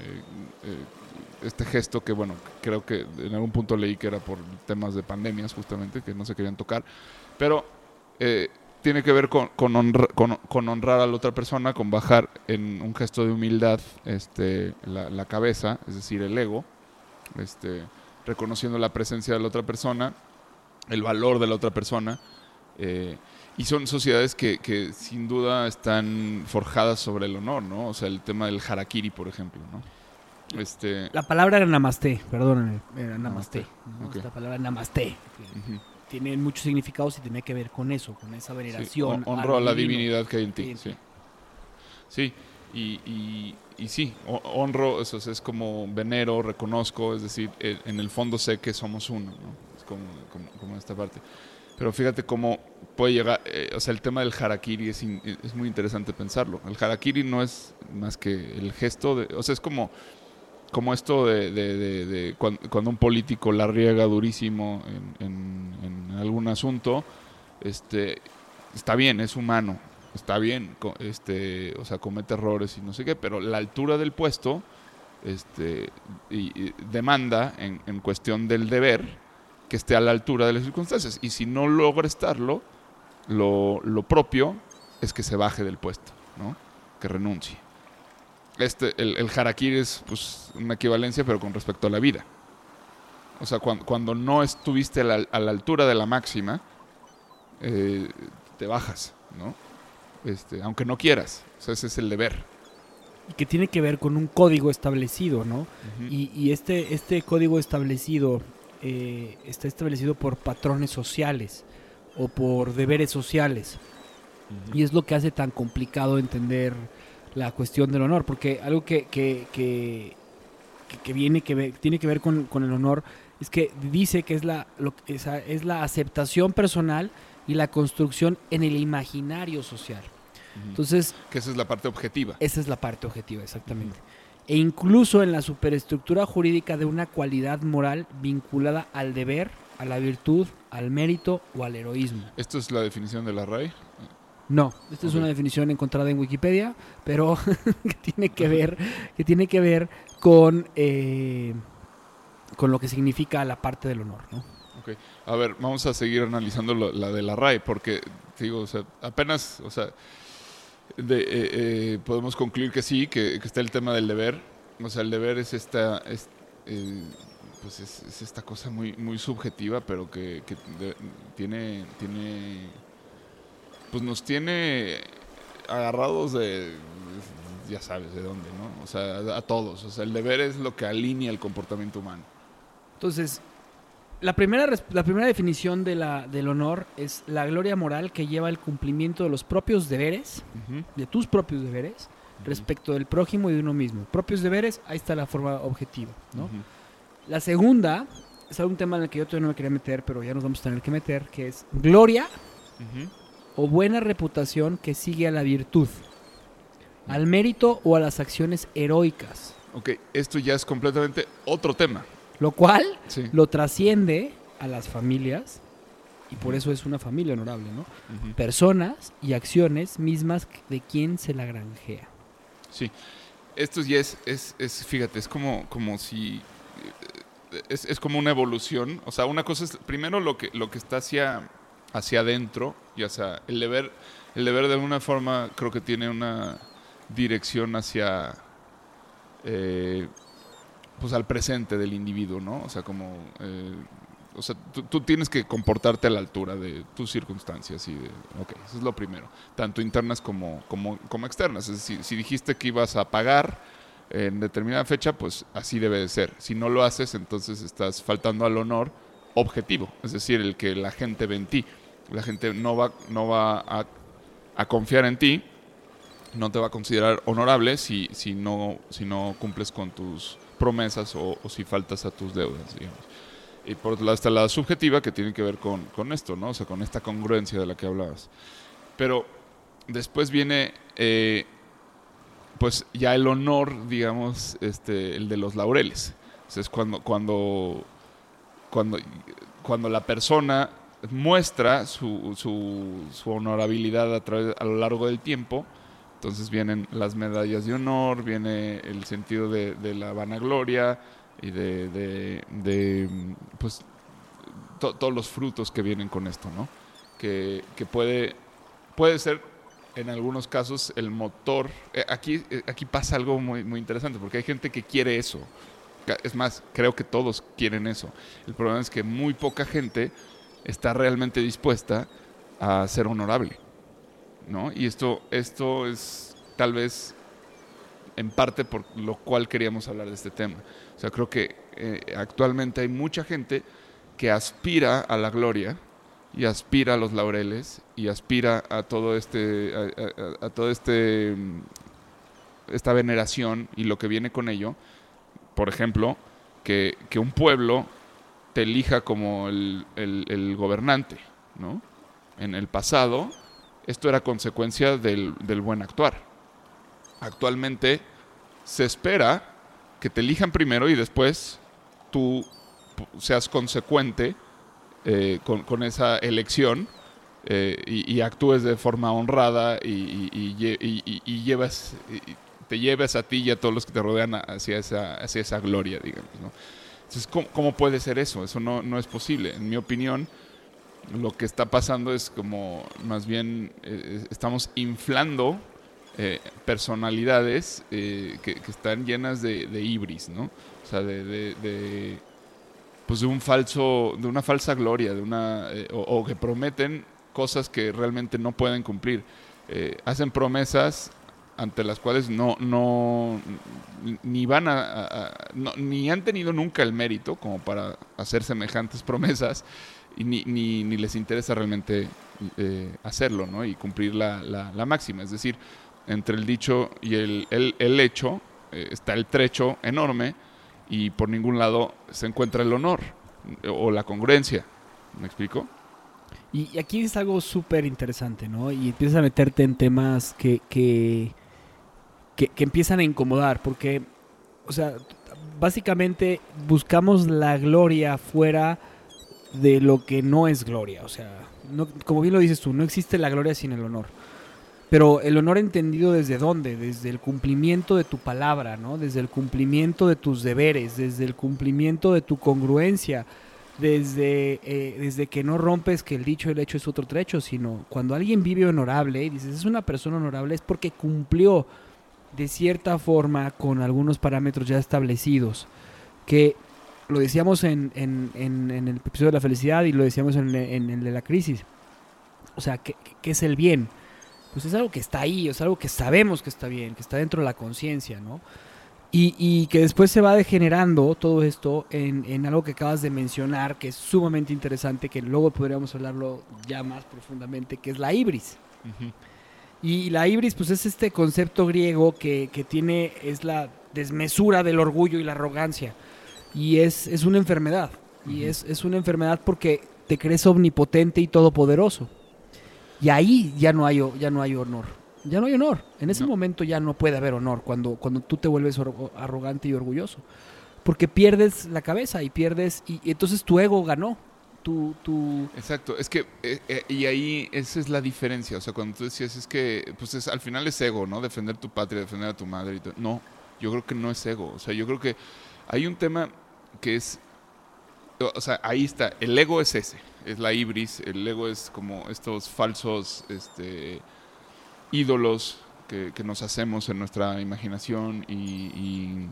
eh, este gesto que, bueno, creo que en algún punto leí que era por temas de pandemias justamente, que no se querían tocar, pero tiene que ver con, con, honrar a la otra persona, con bajar en un gesto de humildad este, la, la cabeza, es decir, el ego, este, reconociendo la presencia de la otra persona, el valor de la otra persona. Eh, y son sociedades que, que, sin duda están forjadas sobre el honor, ¿no? O sea, el tema del harakiri, por ejemplo, ¿no? Este... La palabra era namaste, perdónenme, era namaste. La palabra namaste. Tiene muchos significados y tiene que ver con eso, con esa veneración. Sí, honro a la divinidad que hay en ti, sí. Sí, y, y, y, sí, honro, eso es como venero, reconozco, es decir, en el fondo sé que somos uno, ¿no? Es como, como, como esta parte. Pero fíjate cómo puede llegar, eh, o sea, el tema del harakiri es, es, muy interesante pensarlo. El harakiri no es más que el gesto de, o sea, es como, como esto de, de, de, cuando, un político la riega durísimo en, en, algún asunto, este, está bien, es humano, está bien, este, o sea, comete errores y no sé qué, pero la altura del puesto, este, y, demanda en, en cuestión del deber, que esté a la altura de las circunstancias. Y si no logra estarlo, lo, lo propio es que se baje del puesto, ¿no? que renuncie. Este, el, el harakiri es pues, una equivalencia, pero con respecto a la vida. O sea, cuando, cuando no estuviste a la, a la altura de la máxima, eh, te bajas, ¿no? Este, aunque no quieras. O sea, ese es el deber. Y que tiene que ver con un código establecido, ¿no? Y, y este, este código establecido eh, está establecido por patrones sociales o por deberes sociales. Y es lo que hace tan complicado entender la cuestión del honor, porque algo que, que, que, que- viene que tiene que ver con, con el honor es que dice que es la, lo, que- esa es la aceptación personal y la construcción en el imaginario social. Entonces, que esa es la parte objetiva. esa es la parte objetiva, exactamente. E incluso en la superestructura jurídica de una cualidad moral vinculada al deber, a la virtud, al mérito o al heroísmo. Esto es la definición de la RAI. No, esta es una definición encontrada en Wikipedia, pero que tiene que ver, que tiene que ver con, eh, con lo que significa la parte del honor, ¿no? Ok. A ver, vamos a seguir analizando lo- la de la RAI, porque, digo, o sea, apenas, o sea, de- eh, eh, podemos concluir que sí, que, que está el tema del deber. O sea, el deber es esta, es, eh, pues es, es esta cosa muy, muy subjetiva, pero que, que de- tiene, tiene, pues nos tiene agarrados de, ya sabes de dónde, ¿no? O sea, a, a todos. O sea, el deber es lo que alinea el comportamiento humano. Entonces, la primera, la primera definición de la, del honor es la gloria moral que lleva el cumplimiento de los propios deberes, de tus propios deberes, respecto del prójimo y de uno mismo. Propios deberes, ahí está la forma objetiva, ¿no? La segunda es un tema en el que yo todavía no me quería meter, pero ya nos vamos a tener que meter, que es gloria o buena reputación que sigue a la virtud, al mérito o a las acciones heroicas, Ok, esto ya es completamente otro tema. Lo cual Sí. lo trasciende a las familias y por eso es una familia honorable, ¿no? Personas y acciones mismas de quien se la granjea. Sí. Esto ya es, es, es fíjate, es como, como si... eh, Es, es como una evolución. O sea, una cosa es primero lo que, lo que está hacia, hacia adentro, ya sea el deber, el deber de alguna forma creo que tiene una dirección hacia... eh, pues al presente del individuo, ¿no? O sea, como... eh, o sea, tú, tienes que comportarte a la altura de tus circunstancias y de... Ok, eso es lo primero. Tanto internas como, como, como externas. Es decir, si dijiste que ibas a pagar en determinada fecha, pues así debe de ser. Si no lo haces, entonces estás faltando al honor objetivo. Es decir, el que la gente ve en ti. La gente no va, no va a, a confiar en ti, no te va a considerar honorable si, si, no, si no cumples con tus promesas o, si faltas a tus deudas, digamos. Y por está la subjetiva que tiene que ver con, con esto, ¿no? O sea, con esta congruencia de la que hablabas. Pero después viene, eh, pues ya el honor, digamos, este, el de los laureles. Es cuando, cuando, cuando, cuando la persona muestra su, su, su honorabilidad a, través, a lo largo del tiempo. Entonces vienen las medallas de honor, viene el sentido de, la vanagloria y de, de, pues to- todos los frutos que vienen con esto, ¿no? Que, puede, puede ser en algunos casos el motor. eh, aquí, eh, aquí pasa algo muy, muy interesante porque hay gente que quiere eso. Es más, creo que todos quieren eso. El problema es que muy poca gente está realmente dispuesta a ser honorable. ¿No? Y esto, esto es tal vez en parte por lo cual queríamos hablar de este tema. O sea, creo que eh, actualmente hay mucha gente que aspira a la gloria y aspira a los laureles y aspira a todo este a, todo este mm, esta veneración y lo que viene con ello por ejemplo que, que un pueblo te elija como el, el- el gobernante ¿no? en el pasado esto era consecuencia del, del buen actuar actualmente se espera que te elijan primero y después tú seas consecuente eh, con, con esa elección eh, y, actúes de forma honrada y, y- y lle- y- y- y llevas, te lleves a ti y a todos los que te rodean hacia esa, hacia esa gloria, digamos. Entonces, ¿cómo, puede ser eso? Eso no, no, es posible. En mi opinión, lo que está pasando es como más bien eh, estamos inflando eh, personalidades eh, que, están llenas de, de, ibris, ¿no? O sea, de, de, pues de un falso, de una falsa gloria, de una o, que prometen cosas que realmente no pueden cumplir. hacen promesas ante las cuales no, no ni van a, ni han tenido nunca el mérito como para hacer semejantes promesas y ni, ni, les interesa realmente eh, hacerlo ¿no? y cumplir la, la, máxima. Es decir, entre el dicho y el, el, hecho eh, está el trecho enorme y por ningún lado se encuentra el honor o la congruencia. ¿Me explico? Y aquí es algo súper interesante, ¿no? Y empiezas a meterte en temas que, que que, empiezan a incomodar, porque, o sea, básicamente buscamos la gloria fuera de lo que no es gloria, o sea, como bien lo dices tú, no existe la gloria sin el honor. Pero el honor entendido desde dónde? Desde el cumplimiento de tu palabra, ¿no? Desde el cumplimiento de tus deberes, desde el cumplimiento de tu congruencia, desde, eh, desde que no rompes que el dicho y el hecho es otro trecho, sino cuando alguien vive honorable y dices es una persona honorable es porque cumplió de cierta forma con algunos parámetros ya establecidos, que lo decíamos en, el episodio de la felicidad y lo decíamos en, el de la crisis. O sea, ¿qué, es el bien? Pues es algo que está ahí, es algo que sabemos que está bien, que está dentro de la conciencia, ¿no? Y, que después se va degenerando todo esto en, algo que acabas de mencionar, que es sumamente interesante, que luego podríamos hablarlo ya más profundamente, que es la ibris. Y la ibris, pues es este concepto griego que, tiene, es la desmesura del orgullo y la arrogancia. Y es, es una enfermedad. Y es, es una enfermedad porque te crees omnipotente y todopoderoso. Y ahí ya no hay, ya no hay honor. Ya no hay honor. En ese momento ya no puede haber honor cuando, cuando tú te vuelves arrogante y orgulloso. Porque pierdes la cabeza y pierdes. y entonces tu ego ganó tu, Exacto, es que, eh, eh, y ahí esa es la diferencia, o sea, cuando tú decías, es que, pues es, al final es ego, ¿no? Defender tu patria, defender a tu madre y. No, yo creo que no es ego, o sea, yo creo que hay un tema que es, o sea, ahí está, el ego es ese, es la ibris, el ego es como estos falsos, este, ídolos que, nos hacemos en nuestra imaginación y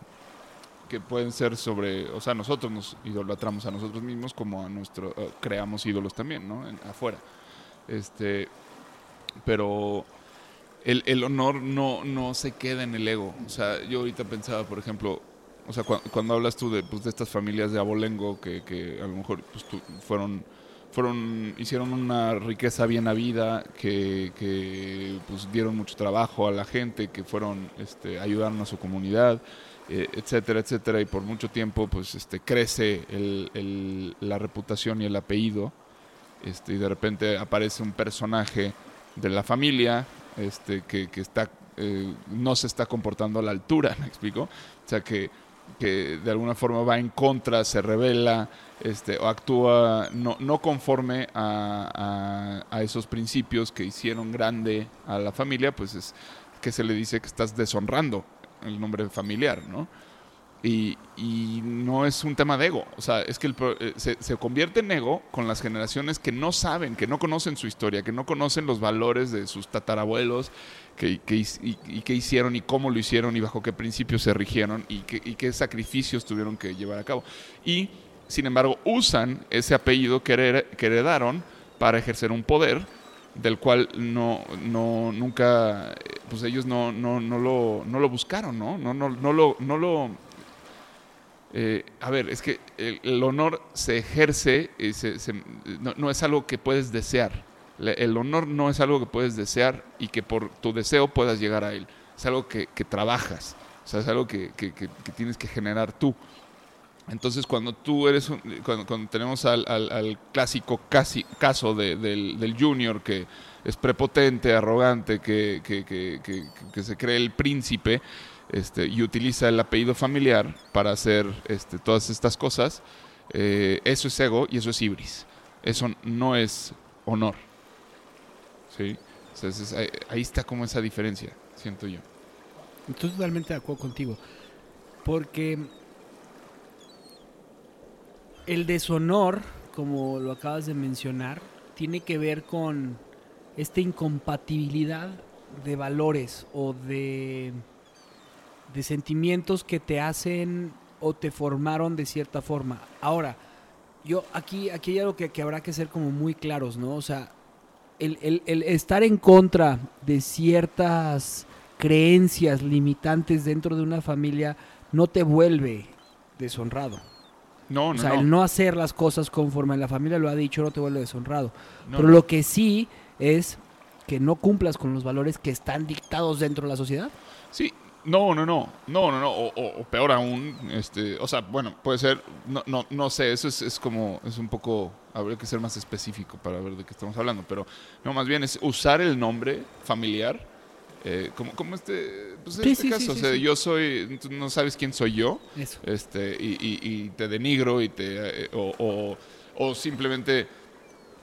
que pueden ser sobre, o sea, nosotros nos idolatramos a nosotros mismos como a nuestro, eh, creamos ídolos también, ¿no? afuera. Este, pero el, el, honor no, no se queda en el ego. O sea, yo ahorita pensaba, por ejemplo, o sea, cuando hablas tú de, pues, de estas familias de abolengo que, que a lo mejor pues, fueron fueron hicieron una riqueza bien habida que, que pues dieron mucho trabajo a la gente que fueron este ayudaron a su comunidad eh, etcétera, etcétera, y por mucho tiempo pues este, crece el, la reputación y el apellido, este, y de repente aparece un personaje de la familia este, que, que está, eh, no se está comportando a la altura, ¿me explico? O sea, que, que de alguna forma va en contra, se revela, este, o actúa no, no conforme a, a, a, esos principios que hicieron grande a la familia, pues es que se le dice que estás deshonrando el nombre familiar, ¿no? Y, no es un tema de ego, o sea, es que el, eh, se, se, convierte en ego con las generaciones que no saben, que no conocen su historia, que no conocen los valores de sus tatarabuelos, que, que y, y qué hicieron y cómo lo hicieron y bajo qué principios se rigieron y, y qué sacrificios tuvieron que llevar a cabo. Y, sin embargo, usan ese apellido que, que heredaron para ejercer un poder del cual no, no nunca, pues ellos no, no, no, lo, no lo buscaron, ¿no? No, no, no lo, no lo eh, a ver, es que el, honor se ejerce, y se, no, es algo que puedes desear. El honor no es algo que puedes desear y que por tu deseo puedas llegar a él. Es algo que, que trabajas, o sea, es algo que, que, que tienes que generar tú. Entonces, cuando tú eres, cuando, tenemos al, al, clásico casi, caso de, del, del, junior que es prepotente, arrogante, que, que, que, se cree el príncipe este, y utiliza el apellido familiar para hacer este, todas estas cosas, eh, eso es ego y eso es ibris. Eso no es honor. ¿Sí? Ahí está como esa diferencia, siento yo. Estoy totalmente de acuerdo contigo. Porque el deshonor, como lo acabas de mencionar, tiene que ver con esta incompatibilidad de valores o de, de sentimientos que te hacen o te formaron de cierta forma. Ahora, yo aquí, aquí hay algo que, que habrá que ser como muy claros, ¿no? O sea, el, el- el estar en contra de ciertas creencias limitantes dentro de una familia no te vuelve deshonrado. No, O no, sea, no. el no hacer las cosas conforme la familia lo ha dicho no te vuelve deshonrado. No, Pero no. lo que sí es que no cumplas con los valores que están dictados dentro de la sociedad. Sí, no, no, no, no, no, no, o, o- o peor aún, este, o sea, bueno, puede ser, no, no, no sé, eso es, es como, es un poco, habría que ser más específico para ver de qué estamos hablando, pero no, más bien es usar el nombre familiar, eh, como, como este, pues en Sí, este sí, caso, sí, o sea, yo soy, tú no sabes quién soy yo, Eso. este, y, y- y te denigro y te, eh, o, o- o simplemente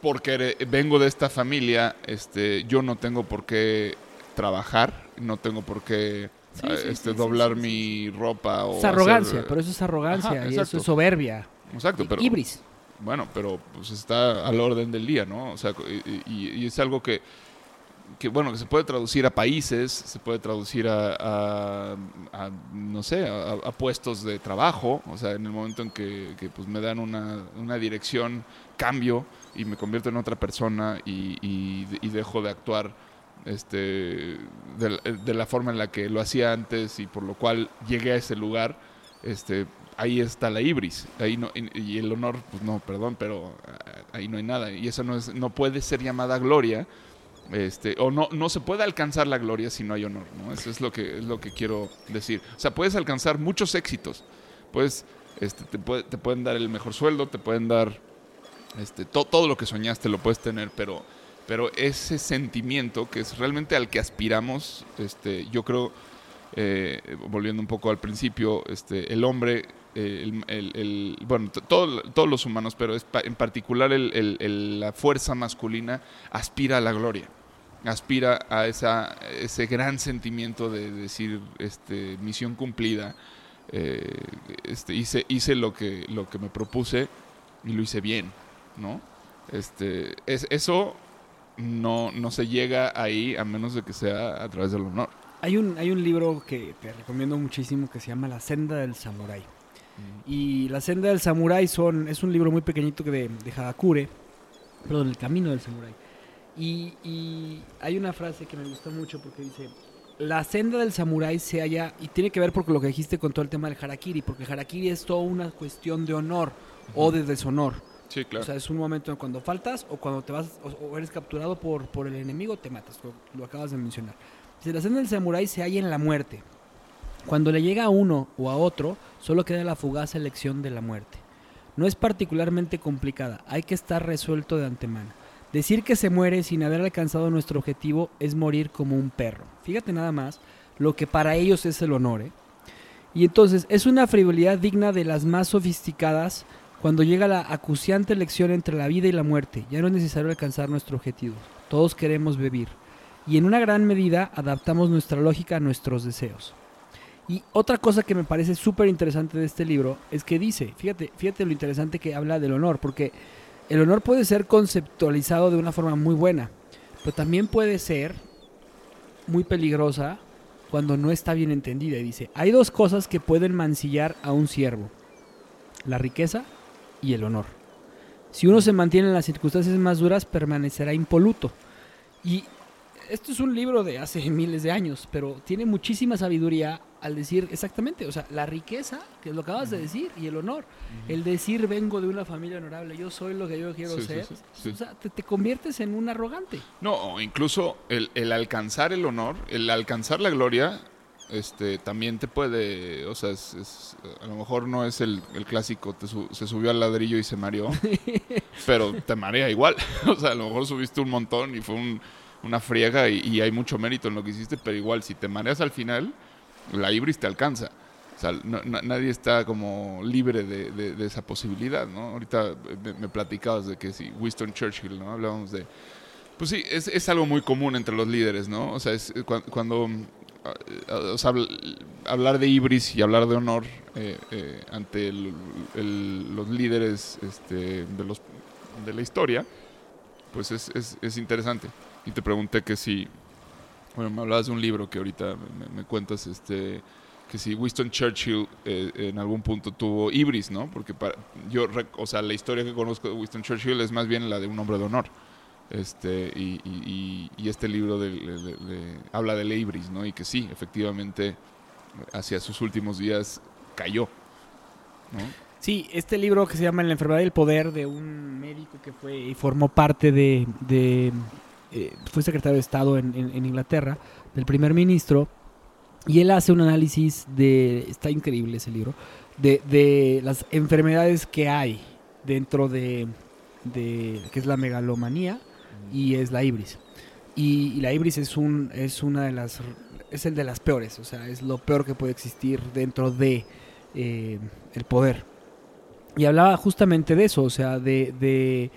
porque vengo de esta familia, este, yo no tengo por qué trabajar, no tengo por qué Sí, sí, este, sí, doblar sí, sí. mi ropa o Es arrogancia, hacer- pero eso es arrogancia Ajá, y eso es soberbia. Exacto, pero Ibris. bueno, pero pues está al orden del día, ¿no? O sea, y, y- y es algo que, que, bueno, que se puede traducir a países, se puede traducir a, a- a, no sé, a, a puestos de trabajo. O sea, en el momento en que, que, pues me dan una, una dirección, cambio y me convierto en otra persona y, y- y dejo de actuar este, de, la- forma en la que lo hacía antes y por lo cual llegué a ese lugar. Este, ahí está la ibris, ahí no, y, el honor, pues no, perdón, pero ah, ahí no hay nada. Y eso no, es, no puede ser llamada gloria, este, o no, no se puede alcanzar la gloria si no hay honor, ¿no? Eso es lo que, es lo que quiero decir. O sea, puedes alcanzar muchos éxitos, puedes, este, te, puede- te pueden dar el mejor sueldo, te pueden dar este, to- todo lo que soñaste lo puedes tener, pero, pero ese sentimiento que es realmente al que aspiramos, este, yo creo, eh, volviendo un poco al principio, este, el hombre, eh, el, el- bueno, todo- todos los humanos, pero es pa- en particular la fuerza masculina aspira a la gloria, aspira a esa, ese gran sentimiento de decir, este, misión cumplida, eh, este, hice, hice lo, que, lo que me propuse y lo hice bien, ¿no? Este, es, eso no, no se llega ahí a menos de que sea a través del honor. Hay un, hay un libro que te recomiendo muchísimo que se llama La senda del samurái. Y La senda del samurái son, es un libro muy pequeñito que de, de Hagakure, perdón, El camino del samurái. Y, y hay una frase que me gusta mucho porque dice, la senda del samurái se halla, y tiene que ver por lo que dijiste con todo el tema del harakiri, porque el harakiri es toda una cuestión de honor o de deshonor. Sí, claro. O sea, es un momento en cuando faltas o cuando te vas o, o eres capturado por, por el enemigo, te matas, lo, lo acabas de mencionar. Si la senda del samurái se halla en la muerte, cuando le llega a uno o a otro, solo queda la fugaz elección de la muerte. No es particularmente complicada, hay que estar resuelto de antemano. Decir que se muere sin haber alcanzado nuestro objetivo es morir como un perro. Fíjate nada más lo que para ellos es el honor. ¿eh? Y entonces es una frivolidad digna de las más sofisticadas cuando llega la acuciante elección entre la vida y la muerte. Ya no es necesario alcanzar nuestro objetivo. Todos queremos vivir. Y en una gran medida adaptamos nuestra lógica a nuestros deseos. Y otra cosa que me parece súper interesante de este libro es que dice, fíjate, fíjate lo interesante que habla del honor, porque el honor puede ser conceptualizado de una forma muy buena, pero también puede ser muy peligrosa cuando no está bien entendida. Y dice, hay dos cosas que pueden mancillar a un siervo, la riqueza y el honor. Si uno se mantiene en las circunstancias más duras, permanecerá impoluto. Y esto es un libro de hace miles de años, pero tiene muchísima sabiduría al decir exactamente, o sea, la riqueza, que lo acabas de decir, y el honor. El decir vengo de una familia honorable, yo soy lo que yo quiero Sí, ser. sí, sí. O sea, te, te conviertes en un arrogante. No, incluso el, el alcanzar el honor, el alcanzar la gloria, este, también te puede, o sea, es, es- a lo mejor no es el, el clásico, te su- se subió al ladrillo y se mareó, pero te marea igual. O sea, a lo mejor subiste un montón y fue un- una friega y, y hay mucho mérito en lo que hiciste, pero igual si te mareas al final, la ibris te alcanza. O sea, no- na- nadie está como libre de, de- de esa posibilidad, ¿no? Ahorita me, me platicabas de que si Winston Churchill, ¿no? Hablábamos de... Pues sí, es, es algo muy común entre los líderes, ¿no? O sea, es, cu- cuando a- hablar de Ibris y hablar de honor eh, eh, ante el- los líderes este, de, los, de la historia, pues es, es- es interesante. Y te pregunté que si, bueno, me hablabas de un libro que ahorita me, cuentas, este, que si Winston Churchill eh, en algún punto tuvo Ibris, ¿no? Porque para, yo, o sea, la historia que conozco de Winston Churchill es más bien la de un hombre de honor. Este, y, y- y- y este libro de- de- de- de- habla del Ibris, ¿no? Y que sí, efectivamente, hacia sus últimos días cayó, ¿no? Sí, este libro que se llama La enfermedad del poder de un médico que fue y formó parte de, de, eh, fue secretario de Estado en, en- en Inglaterra, del primer ministro, y él hace un análisis de, está increíble ese libro, de, de las enfermedades que hay dentro de, de, que es la megalomanía y es la ibris. Y, la ibris es un, es una de las, es el de las peores, o sea, es lo peor que puede existir dentro de eh, el poder. Y hablaba justamente de eso, o sea, de, de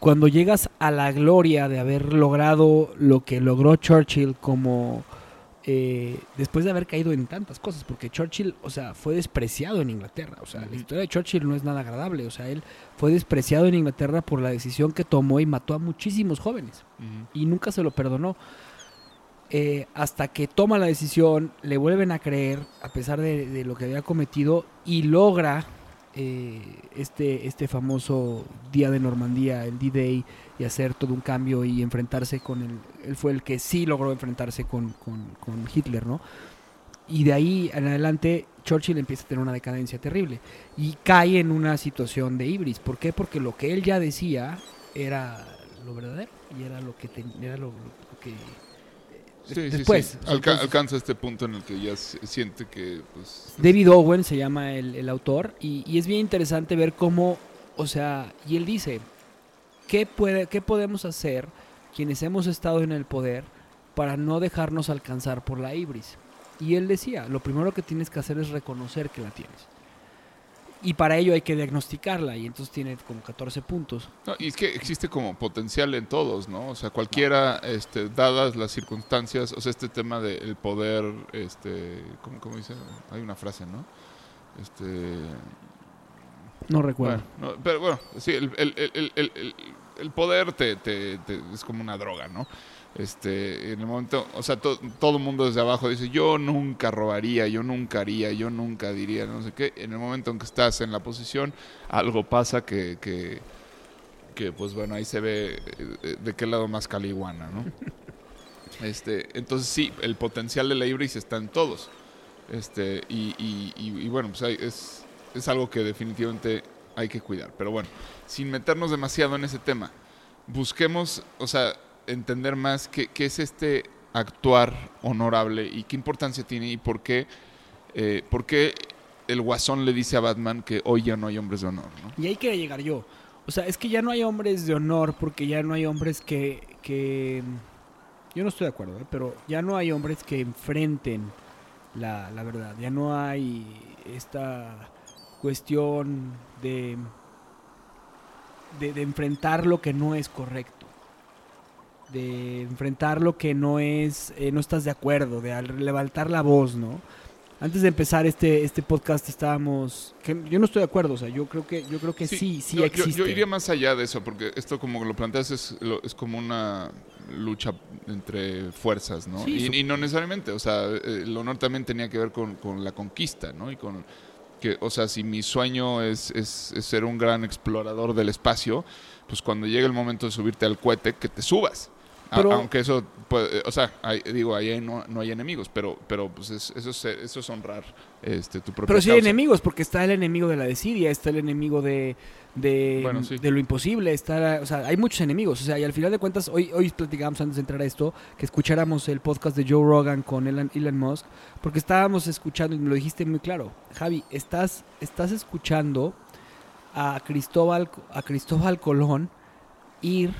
cuando llegas a la gloria de haber logrado lo que logró Churchill como eh, después de haber caído en tantas cosas, porque Churchill, o sea, fue despreciado en Inglaterra, o sea, la historia de Churchill no es nada agradable, o sea, él fue despreciado en Inglaterra por la decisión que tomó y mató a muchísimos jóvenes y nunca se lo perdonó. Eh, hasta que toma la decisión, le vuelven a creer, a pesar de, de lo que había cometido, y logra eh, este, este famoso día de Normandía, el D-Day, y hacer todo un cambio y enfrentarse con el... Él fue el que sí logró enfrentarse con, con- con Hitler, ¿no? Y de ahí en adelante Churchill empieza a tener una decadencia terrible y cae en una situación de ibris. ¿Por qué? Porque lo que él ya decía era lo verdadero y era lo que ten- era lo, lo que Sí, sí, después. sí. sea, Alca- alcanza este punto en el que ya se- siente que, pues, David Owen se llama el, el autor y, y es bien interesante ver cómo, o sea, y él dice, ¿qué, puede, ¿qué podemos hacer quienes hemos estado en el poder para no dejarnos alcanzar por la ibris? Y él decía, lo primero que tienes que hacer es reconocer que la tienes. Y para ello hay que diagnosticarla y entonces tiene como 14 puntos. No, y es que existe como potencial en todos, ¿no? O sea, cualquiera, este, dadas las circunstancias, o sea, este tema del poder, este, ¿cómo, cómo dice? Hay una frase, ¿no? Este, No recuerdo. bueno, no, pero bueno, sí, el, el- el- el- poder te, te- te- es como una droga, ¿no? Este, en el momento, o sea, to- todo el mundo desde abajo dice, yo nunca robaría, yo nunca haría, yo nunca diría, no sé qué. En el momento en que estás en la posición, algo pasa que, que, que, pues bueno, ahí se ve eh, de qué lado más caliguana, ¿no? Este, entonces sí, el potencial de la Ibris está en todos. Este, y, y- y- y bueno, pues hay- es, es algo que definitivamente hay que cuidar. Pero bueno, sin meternos demasiado en ese tema, busquemos, o sea, entender más qué, qué es este actuar honorable y qué importancia tiene y por qué, eh, por qué el guasón le dice a Batman que hoy ya no hay hombres de honor, ¿no? Y ahí quería llegar yo. O sea, es que ya no hay hombres de honor porque ya no hay hombres que... que yo no estoy de acuerdo, ¿eh? pero ya no hay hombres que enfrenten la, la verdad. Ya no hay esta cuestión de, de, de enfrentar lo que no es correcto. De enfrentar lo que no es, eh, no estás de acuerdo, de levantar la voz, ¿no? Antes de empezar este, este podcast estábamos, que yo no estoy de acuerdo, o sea, yo creo que, yo creo que sí, sí, existe. Yo, iría más allá de eso, porque esto como lo planteas es, es como una lucha entre fuerzas, ¿no? Sí, y, y no necesariamente, o sea, eh, el honor también tenía que ver con, con la conquista, ¿no? Y con que, o sea, si mi sueño es, es- es ser un gran explorador del espacio, pues cuando llegue el momento de subirte al cohete, que te subas. Pero- aunque eso, puede- o sea, hay- digo, ahí no, no hay enemigos, pero, pero pues es- eso, es, eso es honrar este, tu propia Pero sí hay enemigos, porque está el enemigo de la desidia, está el enemigo de, de, Bueno, sí. de lo imposible, está, o sea, hay muchos enemigos, o sea, y al final de cuentas, hoy, hoy platicábamos antes de entrar a esto, que escucháramos el podcast de Joe Rogan con Elon, Elon Musk, porque estábamos escuchando, y me lo dijiste muy claro, Javi, estás, estás escuchando a Cristóbal, a Cristóbal Colón ir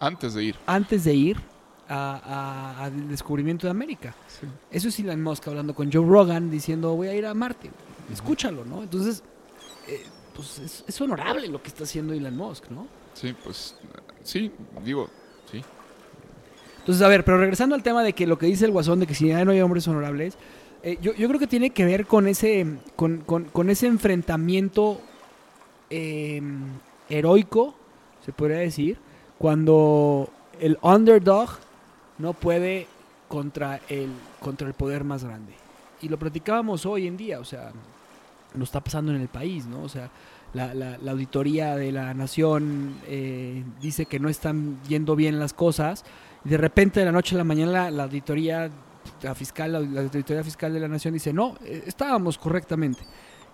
Antes de ir. antes de ir al descubrimiento de América. Eso es Elon Musk hablando con Joe Rogan diciendo voy a ir a Marte. Escúchalo, ¿no? Entonces, eh, pues es, es honorable lo que está haciendo Elon Musk, ¿no? Sí, pues sí, digo, sí. Entonces, a ver, pero regresando al tema de que lo que dice el guasón, de que si ya no hay hombres honorables, eh, yo, yo, creo que tiene que ver con ese, con, con, con ese enfrentamiento eh, heroico, se podría decir, cuando el underdog no puede contra el, contra el poder más grande. Y lo platicábamos hoy en día, o sea, lo está pasando en el país, ¿no? O sea, la, la, la auditoría de la nación eh, dice que no están yendo bien las cosas, y de repente de la noche a la mañana la, la auditoría la fiscal, la, la, auditoría fiscal de la nación dice, no, eh, estábamos correctamente.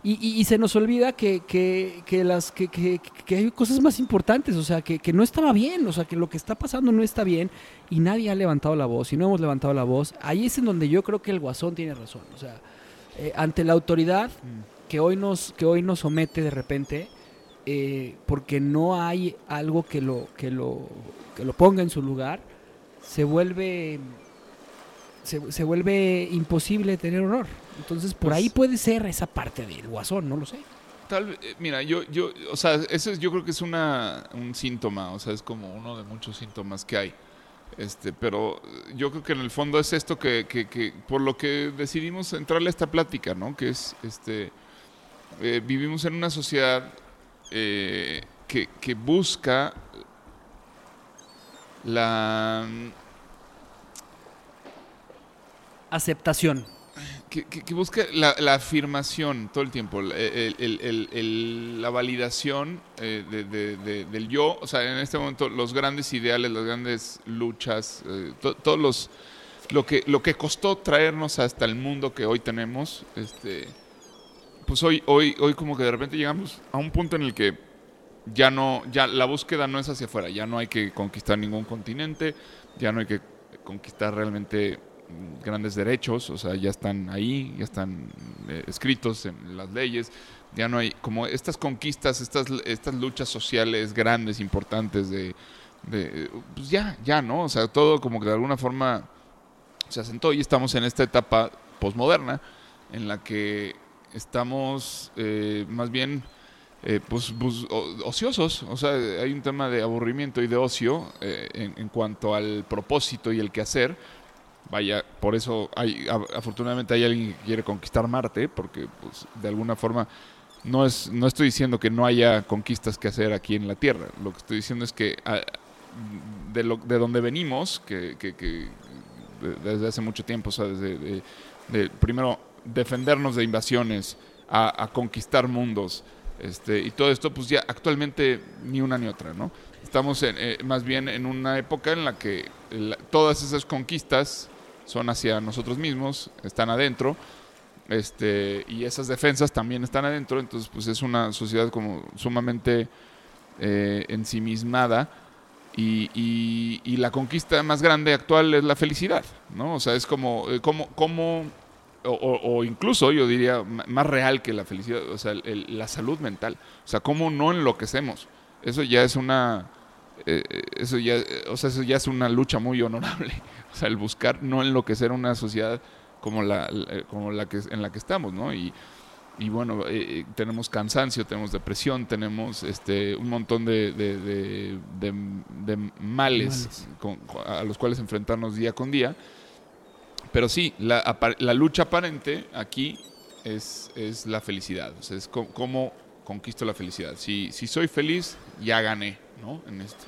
Y, y, y se nos olvida que, que, que las, que, que, hay cosas más importantes, o sea, que, no estaba bien, o sea, que lo que está pasando no está bien y nadie ha levantado la voz y no hemos levantado la voz. Ahí es en donde yo creo que el guasón tiene razón, o sea, eh, ante la autoridad que hoy nos, que hoy nos somete de repente, eh, porque no hay algo que lo, que, lo, que lo ponga en su lugar, se vuelve se, se, vuelve imposible tener honor. Entonces, por pues, ahí puede ser esa parte del guasón, no lo sé. Tal vez, mira, yo, yo, o sea, eso es, yo creo que es una, un síntoma, o sea, es como uno de muchos síntomas que hay. Este, pero yo creo que en el fondo es esto que, que, que por lo que decidimos entrarle a esta plática, ¿no? Que es, este, eh, vivimos en una sociedad eh, que, que busca la aceptación. Que, que, que busca la, afirmación todo el tiempo, la validación eh, de, de, de, del yo. O sea, en este momento los grandes ideales, las grandes luchas, eh, to, todos los lo que lo que costó traernos hasta el mundo que hoy tenemos, este, pues hoy hoy hoy como que de repente llegamos a un punto en el que ya no ya la búsqueda no es hacia afuera, ya no hay que conquistar ningún continente, ya no hay que conquistar realmente grandes derechos, o sea, ya están ahí, ya están eh, escritos en las leyes, ya no hay como estas conquistas, estas, estas luchas sociales grandes, importantes de, pues ya, ya, ¿no? O sea, todo como que de alguna forma se asentó y estamos en esta etapa posmoderna en la que estamos eh, más bien eh, pues, pues, ociosos, o sea, hay un tema de aburrimiento y de ocio eh, en, en, cuanto al propósito y el quehacer, vaya, por eso hay, afortunadamente hay alguien que quiere conquistar Marte, porque pues, de alguna forma no, es, no estoy diciendo que no haya conquistas que hacer aquí en la Tierra, lo que estoy diciendo es que a, de, lo, de donde venimos, que, que, que, desde hace mucho tiempo, o sea, desde de, primero defendernos de invasiones, a, conquistar mundos, este, y todo esto, pues ya actualmente ni una ni otra, ¿no? Estamos en, eh, más bien en una época en la que todas esas conquistas son hacia nosotros mismos, están adentro, este, y esas defensas también están adentro, entonces pues es una sociedad como sumamente eh, ensimismada y, y, la conquista más grande actual es la felicidad, ¿no? O sea, es como, eh, como, como o, o, incluso yo diría más real que la felicidad, o sea, el, la salud mental, o sea, cómo no enloquecemos, eso ya es una... Eh, eso ya, o sea, eso ya es una lucha muy honorable. O sea, el buscar no enloquecer una sociedad como la, como la que en la que estamos, ¿no? Y, y bueno, eh, tenemos cansancio, tenemos depresión, tenemos este un montón de, de, de, de males, males. Con, a los cuales enfrentarnos día con día. Pero sí, la, la lucha aparente aquí es, es, la felicidad. O sea, es cómo, cómo conquisto la felicidad. Si, si soy feliz, ya gané, ¿no? En esto.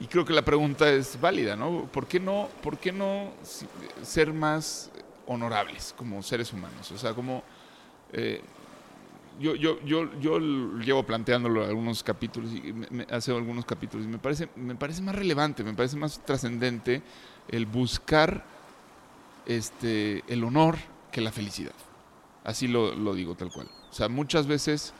Y creo que la pregunta es válida, ¿no? ¿Por qué no, por qué no ser más honorables como seres humanos? O sea, como... Eh, yo, yo, yo, yo llevo planteándolo algunos capítulos, y me, hace algunos capítulos, y me parece, me parece más relevante, me parece más trascendente el buscar este, el honor que la felicidad. Así lo, lo digo tal cual. O sea, muchas veces,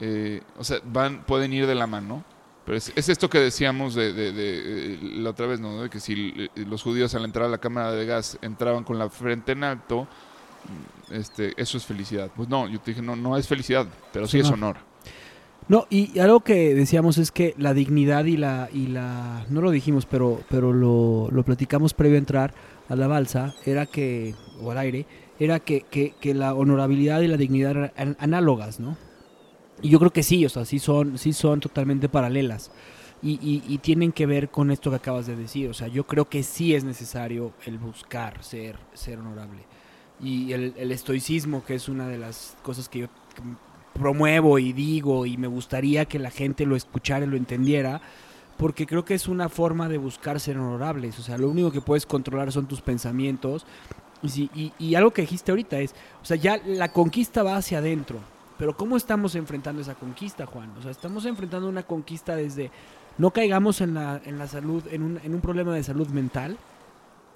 eh, o sea, van, pueden ir de la mano, pero es, es, esto que decíamos de, de, de, la otra vez, ¿no? De que si los judíos al entrar a la cámara de gas entraban con la frente en alto, este, eso es felicidad. Pues no, yo te dije, no, no es felicidad, pero sí, sí es honor. No, y algo que decíamos es que la dignidad y la, y la no lo dijimos, pero, pero lo, lo platicamos previo a entrar a la balsa, era que, o al aire, era que, que, que la honorabilidad y la dignidad eran análogas, ¿no? Y yo creo que sí, o sea, sí son, sí son totalmente paralelas. y, tienen que ver con esto que acabas de decir. O sea, yo creo que sí es necesario el buscar ser, ser honorable. Y el, estoicismo, que es una de las cosas que yo promuevo y digo y me gustaría que la gente lo escuchara y lo entendiera, porque creo que es una forma de buscar ser honorables. O sea, lo único que puedes controlar son tus pensamientos. Y, y, algo que dijiste ahorita es, o sea, ya la conquista va hacia adentro. Pero ¿cómo estamos enfrentando esa conquista, Juan? O sea, estamos enfrentando una conquista desde no caigamos en la, en la salud, en un, en un problema de salud mental,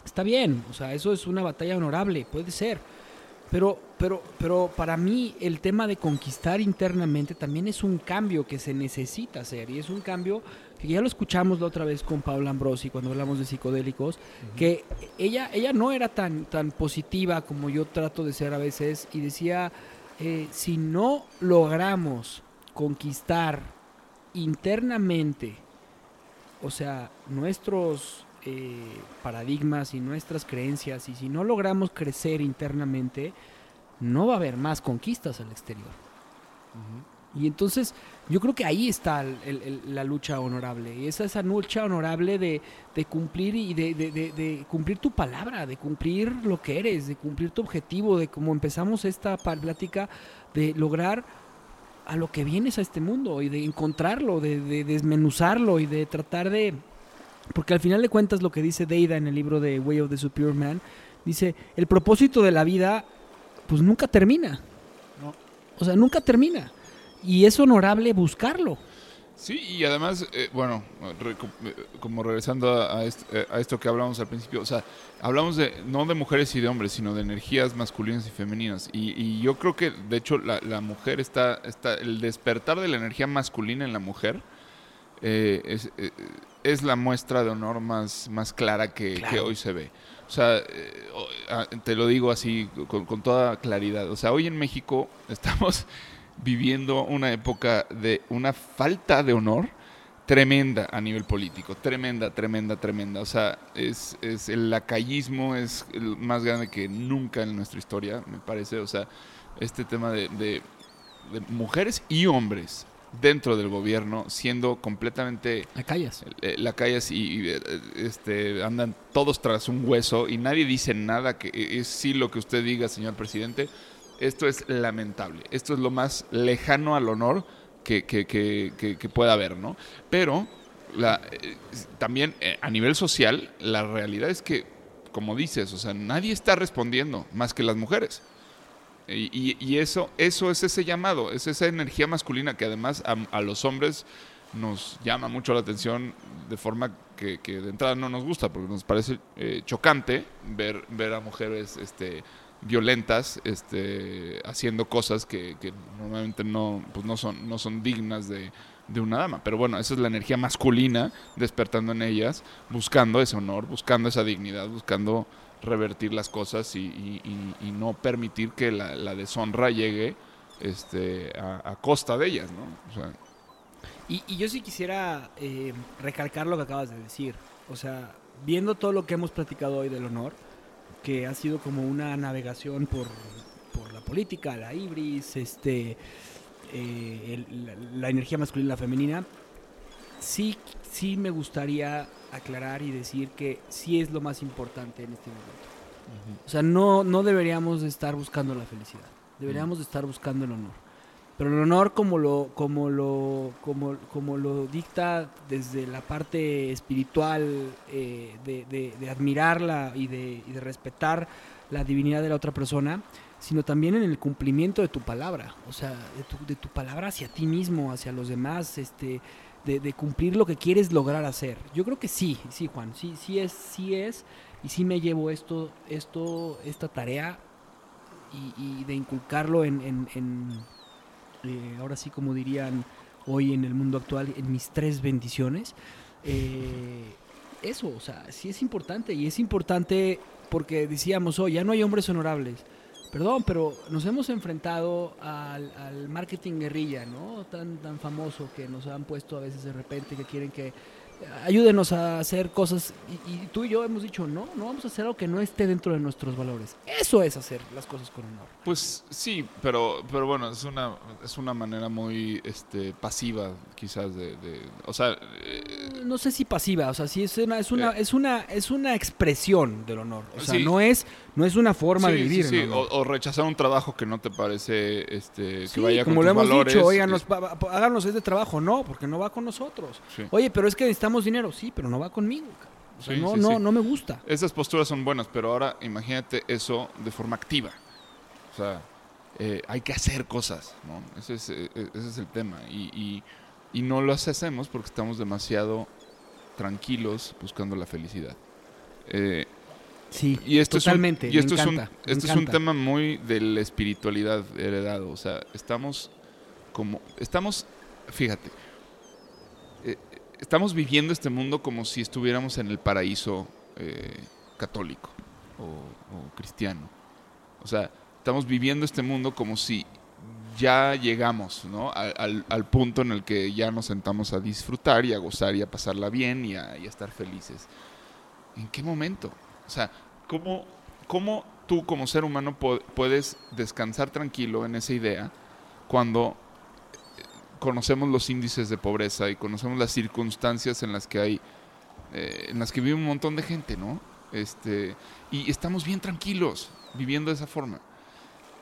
está bien, o sea, eso es una batalla honorable, puede ser. Pero, pero, pero para mí el tema de conquistar internamente también es un cambio que se necesita hacer y es un cambio que ya lo escuchamos la otra vez con Paula Ambrosi cuando hablamos de psicodélicos, que ella, ella no era tan, tan positiva como yo trato de ser a veces y decía, eh, si no logramos conquistar internamente o sea, nuestros eh, paradigmas y nuestras creencias, y si no logramos crecer internamente, no va a haber más conquistas al exterior. Y entonces yo creo que ahí está la lucha honorable. Y esa esa lucha honorable de, cumplir y de, de, cumplir tu palabra, de cumplir lo que eres, de cumplir tu objetivo, de cómo empezamos esta plática, de lograr a lo que vienes a este mundo y de encontrarlo, de, desmenuzarlo y de tratar de... Porque al final de cuentas lo que dice Deida en el libro de Way of the Superior Man, dice, el propósito de la vida pues nunca termina. O sea, nunca termina. Y es honorable buscarlo. Sí, y además, eh, bueno, eh, como regresando a, eh, a, esto que hablamos al principio, o sea, hablamos de no de mujeres y de hombres, sino de energías masculinas y femeninas. Y, yo creo que, de hecho, la, mujer está, está, el despertar de la energía masculina en la mujer es, es, la muestra de honor más, más clara que, hoy se ve. O sea, ah, te lo digo así con, con toda claridad. O sea, hoy en México estamos viviendo una época de una falta de honor tremenda a nivel político, tremenda, tremenda, tremenda. O sea, es, es el lacayismo es el más grande que nunca en nuestra historia, me parece. O sea, este tema de, de, mujeres y hombres dentro del gobierno siendo completamente lacayas, eh, lacayas y, eh, este andan todos tras un hueso y nadie dice nada que es sí lo que usted diga, señor presidente esto es lamentable. Esto es lo más lejano al honor que, que, pueda haber, ¿no? Pero la, eh, también eh, a nivel social, la realidad es que, como dices, o sea, nadie está respondiendo más que las mujeres. Y, eso, eso es ese llamado, es esa energía masculina que además a, los hombres nos llama mucho la atención de forma que, de entrada no nos gusta, porque nos parece eh, chocante ver, ver a mujeres este, violentas, este, haciendo cosas que, normalmente no, pues no, son, no son dignas de, una dama. Pero bueno, esa es la energía masculina despertando en ellas, buscando ese honor, buscando esa dignidad, buscando revertir las cosas y, no permitir que la, deshonra llegue este, a, costa de ellas, ¿no? y, yo sí quisiera eh, recalcar lo que acabas de decir. O sea, viendo todo lo que hemos platicado hoy del honor, que ha sido como una navegación por, por la política, la ibris, este, eh, la, energía masculina y la femenina, sí, sí me gustaría aclarar y decir que sí es lo más importante en este momento. O sea, no, no deberíamos estar buscando la felicidad, deberíamos estar buscando el honor. Pero el honor como lo, como lo, como, como lo dicta desde la parte espiritual eh, de, admirarla y de, respetar la divinidad de la otra persona, sino también en el cumplimiento de tu palabra, o sea, de tu, de tu palabra hacia ti mismo, hacia los demás, este, de, cumplir lo que quieres lograr hacer. Yo creo que sí, sí, Juan, sí, sí es, sí es, y sí me llevo esto, esto, esta tarea y, de inculcarlo en eh, ahora sí como dirían hoy en el mundo actual, en mis tres bendiciones. Eh, eso, o sea, sí es importante y es importante porque decíamos, oh, ya no hay hombres honorables. Perdón, pero nos hemos enfrentado al, marketing guerrilla, ¿no? Tan, tan famoso que nos han puesto a veces de repente que quieren que ayúdenos a hacer cosas. Y, tú y yo hemos dicho, no, no vamos a hacer algo que no esté dentro de nuestros valores. Eso es hacer las cosas con honor. Pues sí, pero, pero bueno, es una, es una manera muy este, pasiva quizás de... o sea, eh, no sé si pasiva, o sea, sí es una, es una, Eh. es una, es una expresión del honor. O sea, Sí. no es, no es una forma de Sí, vivir. sí. O, o rechazar un trabajo que no te parece este, que vaya como con lo tus hemos valores. dicho, oigan, es- háganos este trabajo. No, porque no va con nosotros. Oye, pero es que necesitamos dinero. Sí, pero no va conmigo. O sea, no, no, no me gusta. Esas posturas son buenas, pero ahora imagínate eso de forma activa. O sea, eh, hay que hacer cosas, ¿no? Ese es, ese es el tema. Y, y- y no lo hacemos porque estamos demasiado tranquilos buscando la felicidad. Eh, Sí, y esto totalmente. es un, y esto me es un, me esto es un tema muy de la espiritualidad heredado. O sea, estamos como, estamos, fíjate, eh, estamos viviendo este mundo como si estuviéramos en el paraíso eh, católico o, o cristiano. O sea, estamos viviendo este mundo como si ya llegamos ¿no? al, al- al punto en el que ya nos sentamos a disfrutar y a gozar y a pasarla bien y a, y a estar felices. ¿En qué momento? O sea, ¿cómo, cómo tú como ser humano puedes descansar tranquilo en esa idea cuando eh, conocemos los índices de pobreza y conocemos las circunstancias en las que hay, eh, en las que vive un montón de gente, ¿no? Este, y estamos bien tranquilos viviendo de esa forma.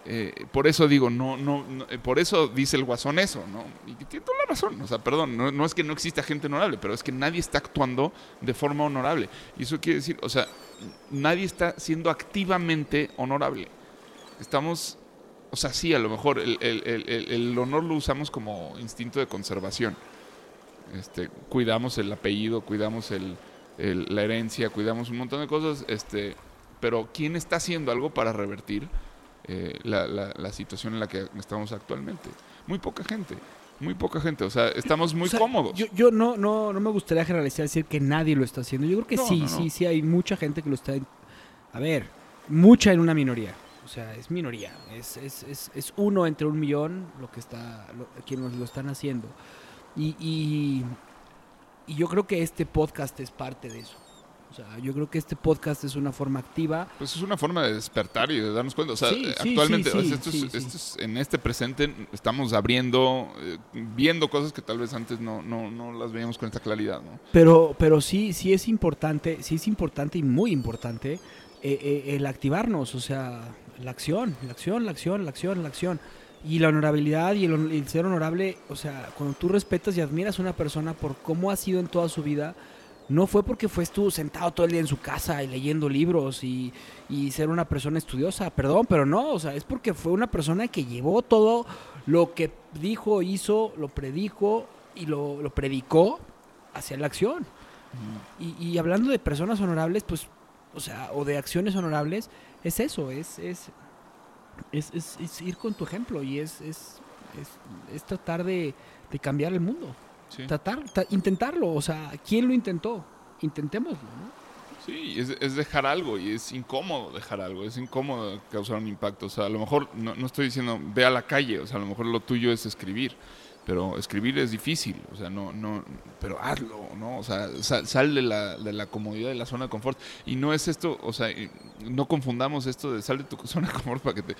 Eh, por eso digo, no, no, no, eh, por eso dice el guasón eso, ¿no? Y tiene toda la razón, o sea, perdón, no, no es que no exista gente honorable, pero es que nadie está actuando de forma honorable. Y eso quiere decir, o sea, nadie está siendo activamente honorable. Estamos, o sea, sí, a lo mejor el, el- el- honor lo usamos como instinto de conservación. Este, cuidamos el apellido, cuidamos la herencia, cuidamos un montón de cosas, este, pero ¿quién está haciendo algo para revertir eh, la, la- la situación en la que estamos actualmente? Muy poca gente, muy poca gente, o sea, estamos muy O sea, cómodos. Yo, yo no, no, no me gustaría generalizar decir que nadie lo está haciendo. Yo creo que No, sí, no, no. sí, sí hay mucha gente que lo está. A ver, mucha en una minoría. O sea, es minoría. Es, es, es, es uno entre un millón lo que está, lo, quienes lo están haciendo. Y, y, y yo creo que este podcast es parte de eso. O sea, yo creo que este podcast es una forma activa. Pues es una forma de despertar y de darnos cuenta. O sea, Sí, actualmente, sí, sí, esto es- esto es- en este presente estamos abriendo, eh, viendo cosas que tal vez antes no, no, no las veíamos con esta claridad, ¿no? Pero, pero sí, sí es importante, sí es importante y muy importante eh, eh, el activarnos, o sea, la acción, la acción, la acción, la acción, la acción. Y la honorabilidad y el, el ser honorable, o sea, cuando tú respetas y admiras a una persona por cómo ha sido en toda su vida, no fue porque fue tú sentado todo el día en su casa y leyendo libros y, y ser una persona estudiosa, perdón, pero no, o sea, es porque fue una persona que llevó todo lo que dijo, hizo, lo predijo y lo, lo predicó hacia la acción. Y, y hablando de personas honorables, pues, o sea, o de acciones honorables, es eso, es, es, es, es- ir con tu ejemplo y es, es tratar de, de cambiar el mundo. Sí, Tratar, ta- intentarlo, o sea, ¿quién lo intentó? Intentémoslo, ¿no? sí es, es dejar algo y es incómodo dejar algo, es incómodo causar un impacto. O sea, a lo mejor no, no estoy diciendo ve a la calle, o sea, a lo mejor lo tuyo es escribir. Pero escribir es difícil, o sea, no, no, pero hazlo, ¿no? O sea, sal, sal de, la, de la comodidad de la zona de confort. Y no es esto, o sea, no confundamos esto de sal de tu zona de confort para que te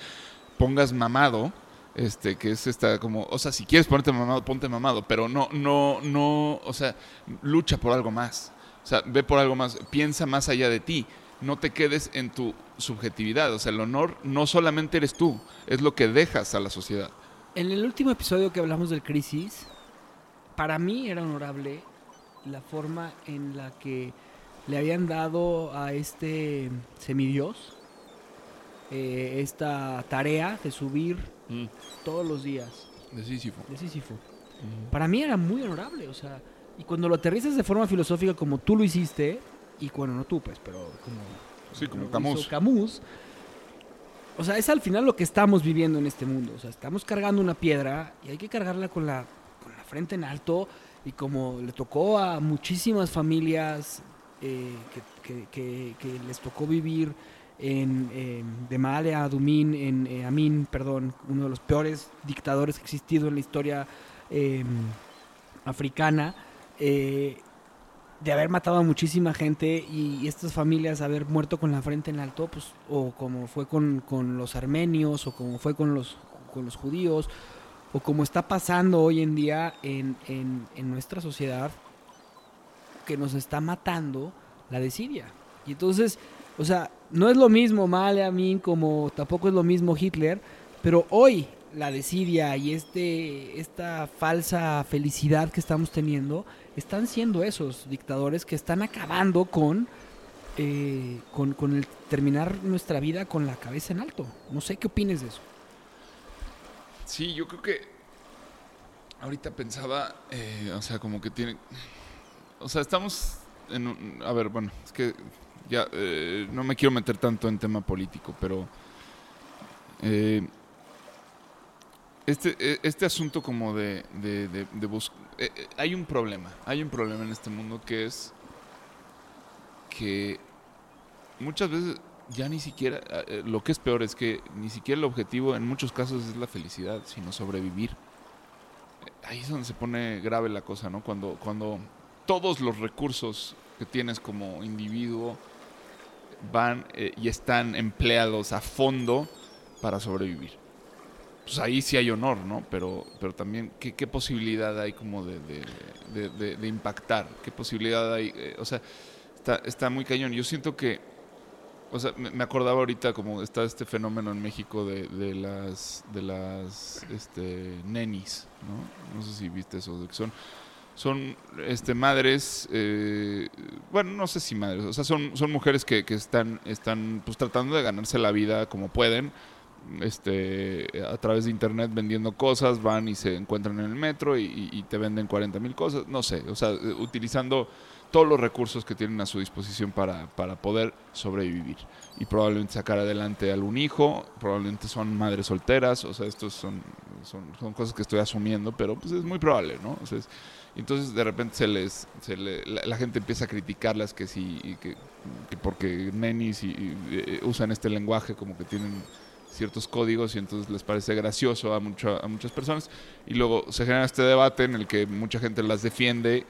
pongas mamado, este, que es esta como, o sea, si quieres ponerte mamado, ponte mamado, pero no, no, no, o sea, lucha por algo más. O sea, ve por algo más, piensa más allá de ti. No te quedes en tu subjetividad. O sea, el honor no solamente eres tú, es lo que dejas a la sociedad. En el último episodio que hablamos del crisis, para mí era honorable la forma en la que le habían dado a este semidios eh, esta tarea de subir todos los días De Sísifo. de Sísifo. Para mí era muy honorable, o sea, y cuando lo aterrizas de forma filosófica como tú lo hiciste, y bueno, no tú pues, pero como, Sí, como Camus. o sea, es al final lo que estamos viviendo en este mundo, o sea, estamos cargando una piedra y hay que cargarla con la, con la frente en alto, y como le tocó a muchísimas familias eh, que, que- que- que les tocó vivir en, en- de Maale a Dumín, en eh, Amin, perdón, uno de los peores dictadores que ha existido en la historia eh, africana, eh, de haber matado a muchísima gente y, estas familias haber muerto con la frente en alto, pues, o como fue con, con los armenios, o como fue con los, con los judíos, o como está pasando hoy en día en, en- en nuestra sociedad, que nos está matando la desidia. Y entonces, o sea, no es lo mismo Maleamin como tampoco es lo mismo Hitler, pero hoy la desidia y este, esta falsa felicidad que estamos teniendo están siendo esos dictadores que están acabando con, eh, con, con el terminar nuestra vida con la cabeza en alto. No sé qué opines de eso. Sí, yo creo que ahorita pensaba, eh, o sea, como que tiene, o sea, estamos en un, a ver, bueno, es que ya eh, no me quiero meter tanto en tema político, pero eh, este, e, este asunto como de, de, de, de bus- eh, eh, hay un problema, hay un problema en este mundo que es que muchas veces ya ni siquiera, eh, eh, lo que es peor es que ni siquiera el objetivo en muchos casos es la felicidad, sino sobrevivir. Eh, Ahí es donde se pone grave la cosa, ¿no? Cuando, cuando todos los recursos que tienes como individuo van eh, y están empleados a fondo para sobrevivir. Pues ahí sí hay honor, ¿no? Pero, pero también, ¿qué, posibilidad hay como de, de- impactar? ¿Qué posibilidad hay? Eh, o sea, está, está muy cañón. Yo siento que, o sea, me, acordaba ahorita como está este fenómeno en México de, de las, de las este, nenis, ¿no? No sé si viste eso, de que son, son este, madres, eh, bueno, no sé si madres, o sea, son, son mujeres que, que están, están pues tratando de ganarse la vida como pueden, este, a través de internet vendiendo cosas, van y se encuentran en el metro y, te venden 40 mil cosas, no sé, o sea, eh, utilizando todos los recursos que tienen a su disposición para, para poder sobrevivir y probablemente sacar adelante algún hijo, probablemente son madres solteras, o sea, estos son, son, son cosas que estoy asumiendo, pero pues es muy probable, ¿no? Entonces de repente se les, se la, la gente empieza a criticarlas que y que, que porque nenis y, y, eh, usan este lenguaje como que tienen ciertos códigos y entonces les parece gracioso a, mucho, a muchas personas y luego se genera este debate en el que mucha gente las defiende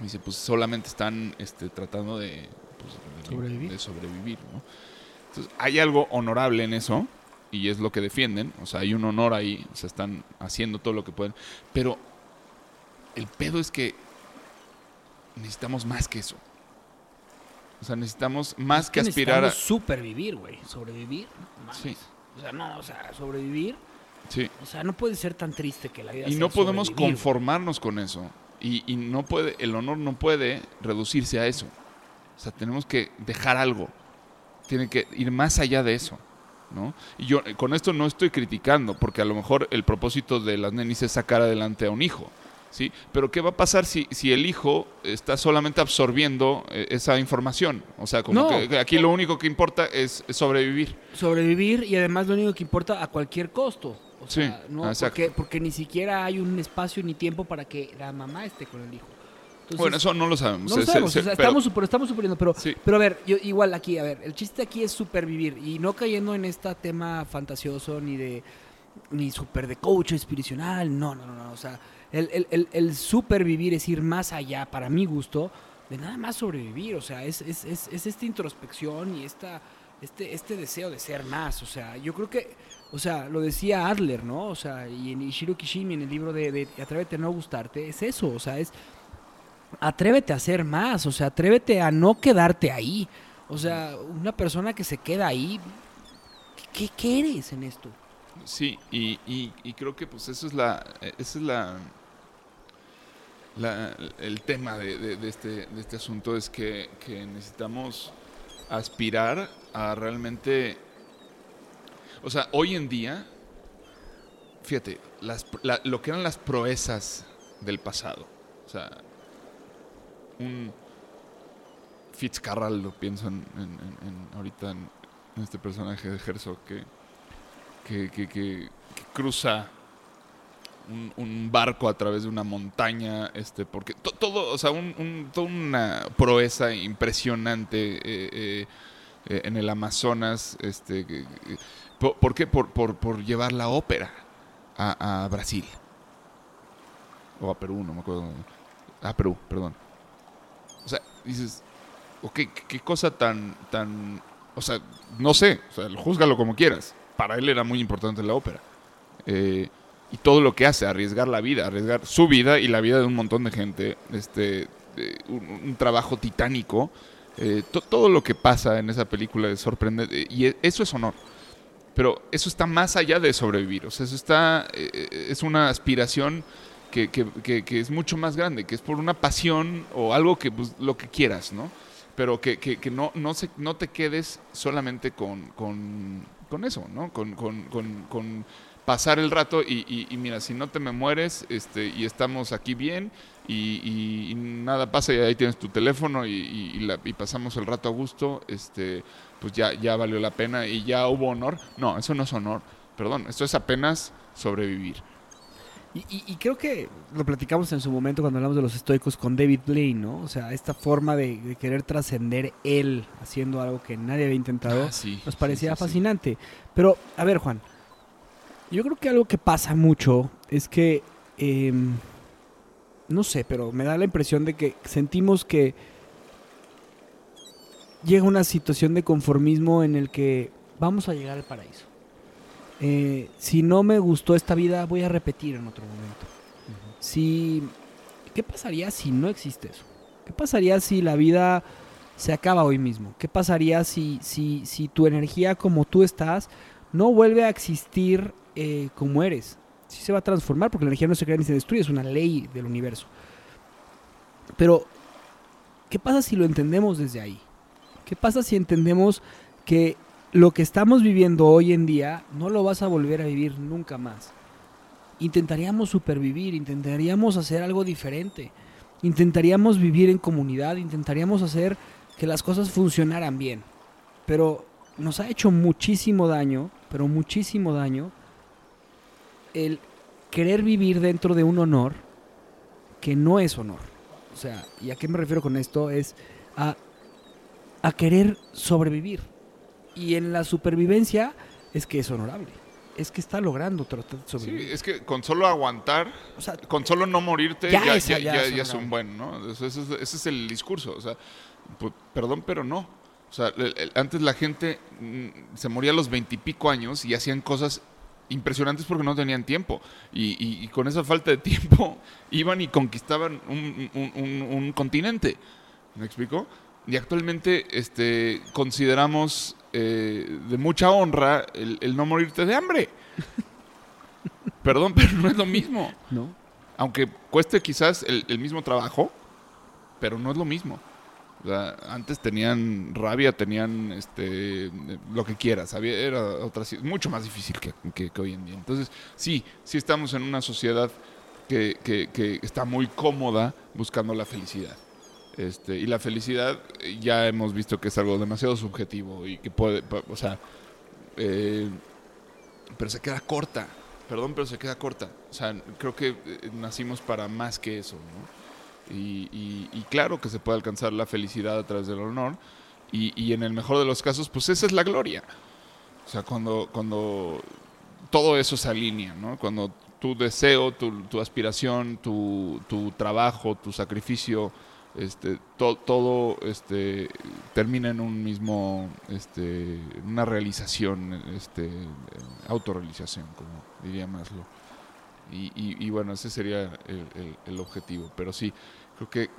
y dice pues solamente están este, tratando de, pues, de- Sobrevivir. de sobrevivir ¿no? entonces hay algo honorable en eso y es lo que defienden o sea hay un honor ahí se están haciendo todo lo que pueden pero el pedo es que necesitamos más que eso o sea necesitamos más Es que aspirar a supervivir, güey. Sobrevivir. no. Sí. O sea, no, o sea, sobrevivir. sí O sea, no puede ser tan triste que la vida Y sea no podemos conformarnos con eso. Y, y no puede, el honor no puede reducirse a eso. O sea, tenemos que dejar algo. Tiene que ir más allá de eso. ¿no? Y yo eh, con esto no estoy criticando, porque a lo mejor el propósito de las nenis es sacar adelante a un hijo. ¿Sí? Pero ¿qué va a pasar si, si el hijo está solamente absorbiendo eh, esa información? O sea, como No. que, aquí lo único que importa es, sobrevivir. Sobrevivir y además lo único que importa a cualquier costo. O Sí, sea, no, exacto. porque, porque ni siquiera hay un espacio ni tiempo para que la mamá esté con el hijo. Entonces, bueno, eso no lo sabemos. No lo Se- se- sabemos, se- o sea, pero- estamos, suponiendo, pero, Sí. pero a ver, yo, igual aquí, a ver, el chiste aquí es supervivir y no cayendo en este tema fantasioso ni de ni super de coach espiritual, no, no, no, no, o sea, el, el, el, supervivir es ir más allá, para mi gusto, de nada más sobrevivir, o sea, es, es, es, es esta introspección y esta, este, este deseo de ser más, o sea, yo creo que, o sea, lo decía Adler, ¿no? O sea, y en Ishiro Kishimi, en el libro de, de Atrévete a no gustarte, es eso, o sea, es atrévete a hacer más, o sea, atrévete a no quedarte ahí. O sea, una persona que se queda ahí, ¿qué, qué eres en esto? Sí, y, y, y creo que pues eso es la, eh, ese es la, la- el tema de, de- este, de este asunto es que, que necesitamos aspirar a realmente, o sea, hoy en día, fíjate, las, la- lo que eran las proezas del pasado, o sea, un Fitzcarrald, lo pienso en, en- ahorita en, en este personaje de Herzog que que, que- cruza un, barco a través de una montaña, este, porque to- todo, o sea, un, una proeza impresionante eh, eh, eh, en el Amazonas, este, ¿por, qué? Por, llevar la ópera a, Brasil. O a Perú, no me acuerdo. A Perú, perdón. O sea, dices, qué cosa tan, tan, o sea, no sé, o sea, júzgalo como quieras. Para él era muy importante la ópera. Eh, y todo lo que hace, arriesgar la vida, arriesgar su vida y la vida de un montón de gente, este, un, trabajo titánico. Eh, to- todo lo que pasa en esa película es sorprendente y e- eso es honor. Pero eso está más allá de sobrevivir. O sea, eso está. eh, es una aspiración que, que- que- que es mucho más grande, que es por una pasión o algo que, pues, lo que quieras, ¿no? Pero que no, no, se, no te quedes solamente con, con, con eso, ¿no? Con, con- con- con pasar el rato y, y- mira, si no te me mueres este, y estamos aquí bien y, y- nada pasa y ahí tienes tu teléfono la- y pasamos el rato a gusto, este, pues ya, ya valió la pena y ya hubo honor. No, eso no es honor, perdón, esto es apenas sobrevivir. Y, y- y creo que lo platicamos en su momento cuando hablamos de los estoicos con David Blaine, ¿no? O sea, esta forma de, de querer trascender él haciendo algo que nadie había intentado. Ah, sí, nos parecía sí, sí. fascinante. Pero, a ver, Juan, yo creo que algo que pasa mucho es que, em, no sé, pero me da la impresión de que sentimos que llega una situación de conformismo en el que vamos a llegar al paraíso. Eh, si no me gustó esta vida, voy a repetir en otro momento. Si, ¿Qué pasaría si no existe eso? ¿Qué pasaría si la vida se acaba hoy mismo? ¿Qué pasaría si, si, si tu energía como tú estás no vuelve a existir eh, como eres? Sí se va a transformar porque la energía no se crea ni se destruye, es una ley del universo. Pero, ¿qué pasa si lo entendemos desde ahí? ¿Qué pasa si entendemos que lo que estamos viviendo hoy en día no lo vas a volver a vivir nunca más? Intentaríamos supervivir, intentaríamos hacer algo diferente, intentaríamos vivir en comunidad, intentaríamos hacer que las cosas funcionaran bien. Pero nos ha hecho muchísimo daño, pero muchísimo daño, el querer vivir dentro de un honor que no es honor. O sea, ¿y a qué me refiero con esto? Es a, a querer sobrevivir. Y en la supervivencia es que es honorable. Es que está logrando tratar de Sí, sobrevivir. es que con solo aguantar, O sea, con solo no morirte, Ya ya, es- ya, ya es es un buen, ¿no? Ese, es, ese es el discurso. O sea, pu- perdón, pero no. O sea, el- el- antes la gente mm, se moría a los veintipico años y hacían cosas impresionantes porque no tenían tiempo. Y, y- y con esa falta de tiempo iban y conquistaban un, un- un- un continente. ¿Me explico? Y actualmente este, consideramos eh, de mucha honra el, el no morirte de hambre. Perdón, pero no es lo mismo. ¿no? Aunque cueste quizás el, el mismo trabajo, pero no es lo mismo. O sea, antes tenían rabia, tenían este lo que quieras, había, era otra mucho más difícil que, que- que hoy en día. Entonces, sí, sí estamos en una sociedad que- que está muy cómoda buscando la felicidad. Este, y la felicidad eh, ya hemos visto que es algo demasiado subjetivo y que puede, o sea, eh, pero se queda corta. Perdón, pero se queda corta. O sea, creo que eh, nacimos para más que eso, ¿no? Y, y- y claro que se puede alcanzar la felicidad a través del honor. Y, y en el mejor de los casos, pues esa es la gloria. O sea, cuando, cuando todo eso se alinea, ¿no? Cuando tu deseo, tu, tu aspiración, tu, tu trabajo, tu sacrificio, este, to- todo este, termina en un mismo, este, una realización, este, autorrealización, como diría Maslow. Y, y- bueno, ese sería el, objetivo. Pero sí, creo que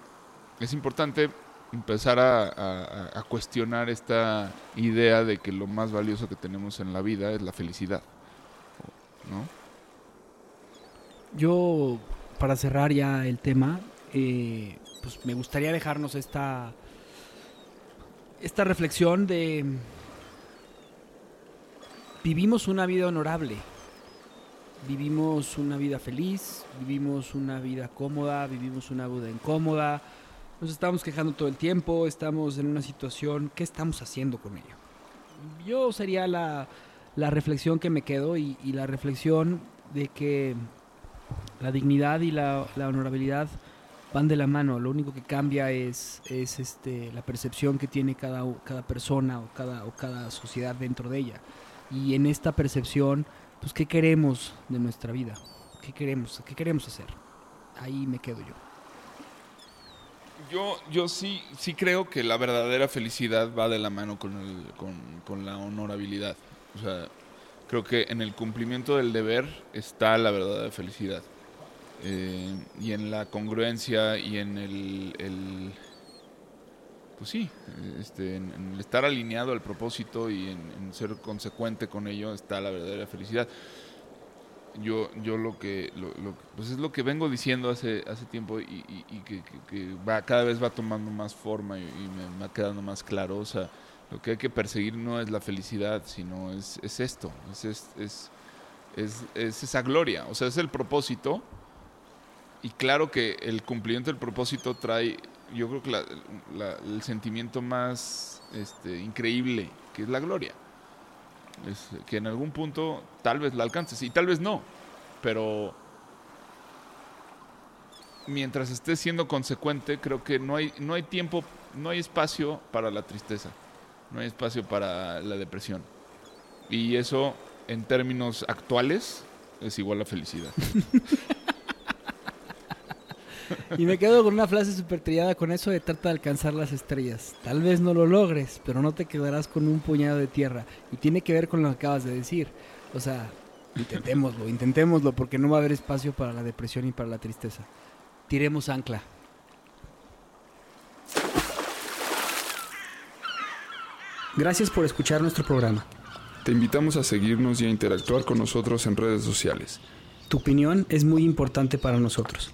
es importante empezar a, a- a cuestionar esta idea de que lo más valioso que tenemos en la vida es la felicidad. ¿No? Yo, para cerrar ya el tema, eh, pues me gustaría dejarnos esta, esta reflexión de vivimos una vida honorable, vivimos una vida feliz, vivimos una vida cómoda, vivimos una vida incómoda, nos estamos quejando todo el tiempo, estamos en una situación, ¿qué estamos haciendo con ello? Yo sería la, la reflexión que me quedo y, la reflexión de que la dignidad y la honorabilidad van de la mano. Lo único que cambia es, es este, la percepción que tiene cada, cada persona o cada, o cada sociedad dentro de ella. Y en esta percepción, pues, ¿qué queremos de nuestra vida? ¿Qué queremos, qué queremos hacer? Ahí me quedo yo. Yo, yo sí, sí creo que la verdadera felicidad va de la mano con, el, con, con la honorabilidad. O sea, creo que en el cumplimiento del deber está la verdadera felicidad. Eh, y en la congruencia y en el, el- pues sí, este, en, en estar alineado al propósito y en, en ser consecuente con ello está la verdadera felicidad. Yo, yo lo que, lo, lo- pues es lo que vengo diciendo hace, hace tiempo y, y- y que, que- que va, cada vez va tomando más forma y, y me, va quedando más claro. O sea, lo que hay que perseguir no es la felicidad, sino es, es esto, es, es, es, es- es esa gloria, o sea, es el propósito. Y claro que el cumplimiento del propósito trae, yo creo que el sentimiento más este, increíble, que es la gloria. Es que en algún punto tal vez la alcances y tal vez no, pero mientras estés siendo consecuente, creo que no hay, no hay tiempo, no hay espacio para la tristeza, no hay espacio para la depresión. Y eso, en términos actuales, es igual a felicidad. Y me quedo con una frase súper trillada con eso de trata de alcanzar las estrellas. Tal vez no lo logres, pero no te quedarás con un puñado de tierra. Y tiene que ver con lo que acabas de decir. O sea, intentémoslo, intentémoslo, porque no va a haber espacio para la depresión y para la tristeza. Tiremos ancla. Gracias por escuchar nuestro programa. Te invitamos a seguirnos y a interactuar con nosotros en redes sociales. Tu opinión es muy importante para nosotros.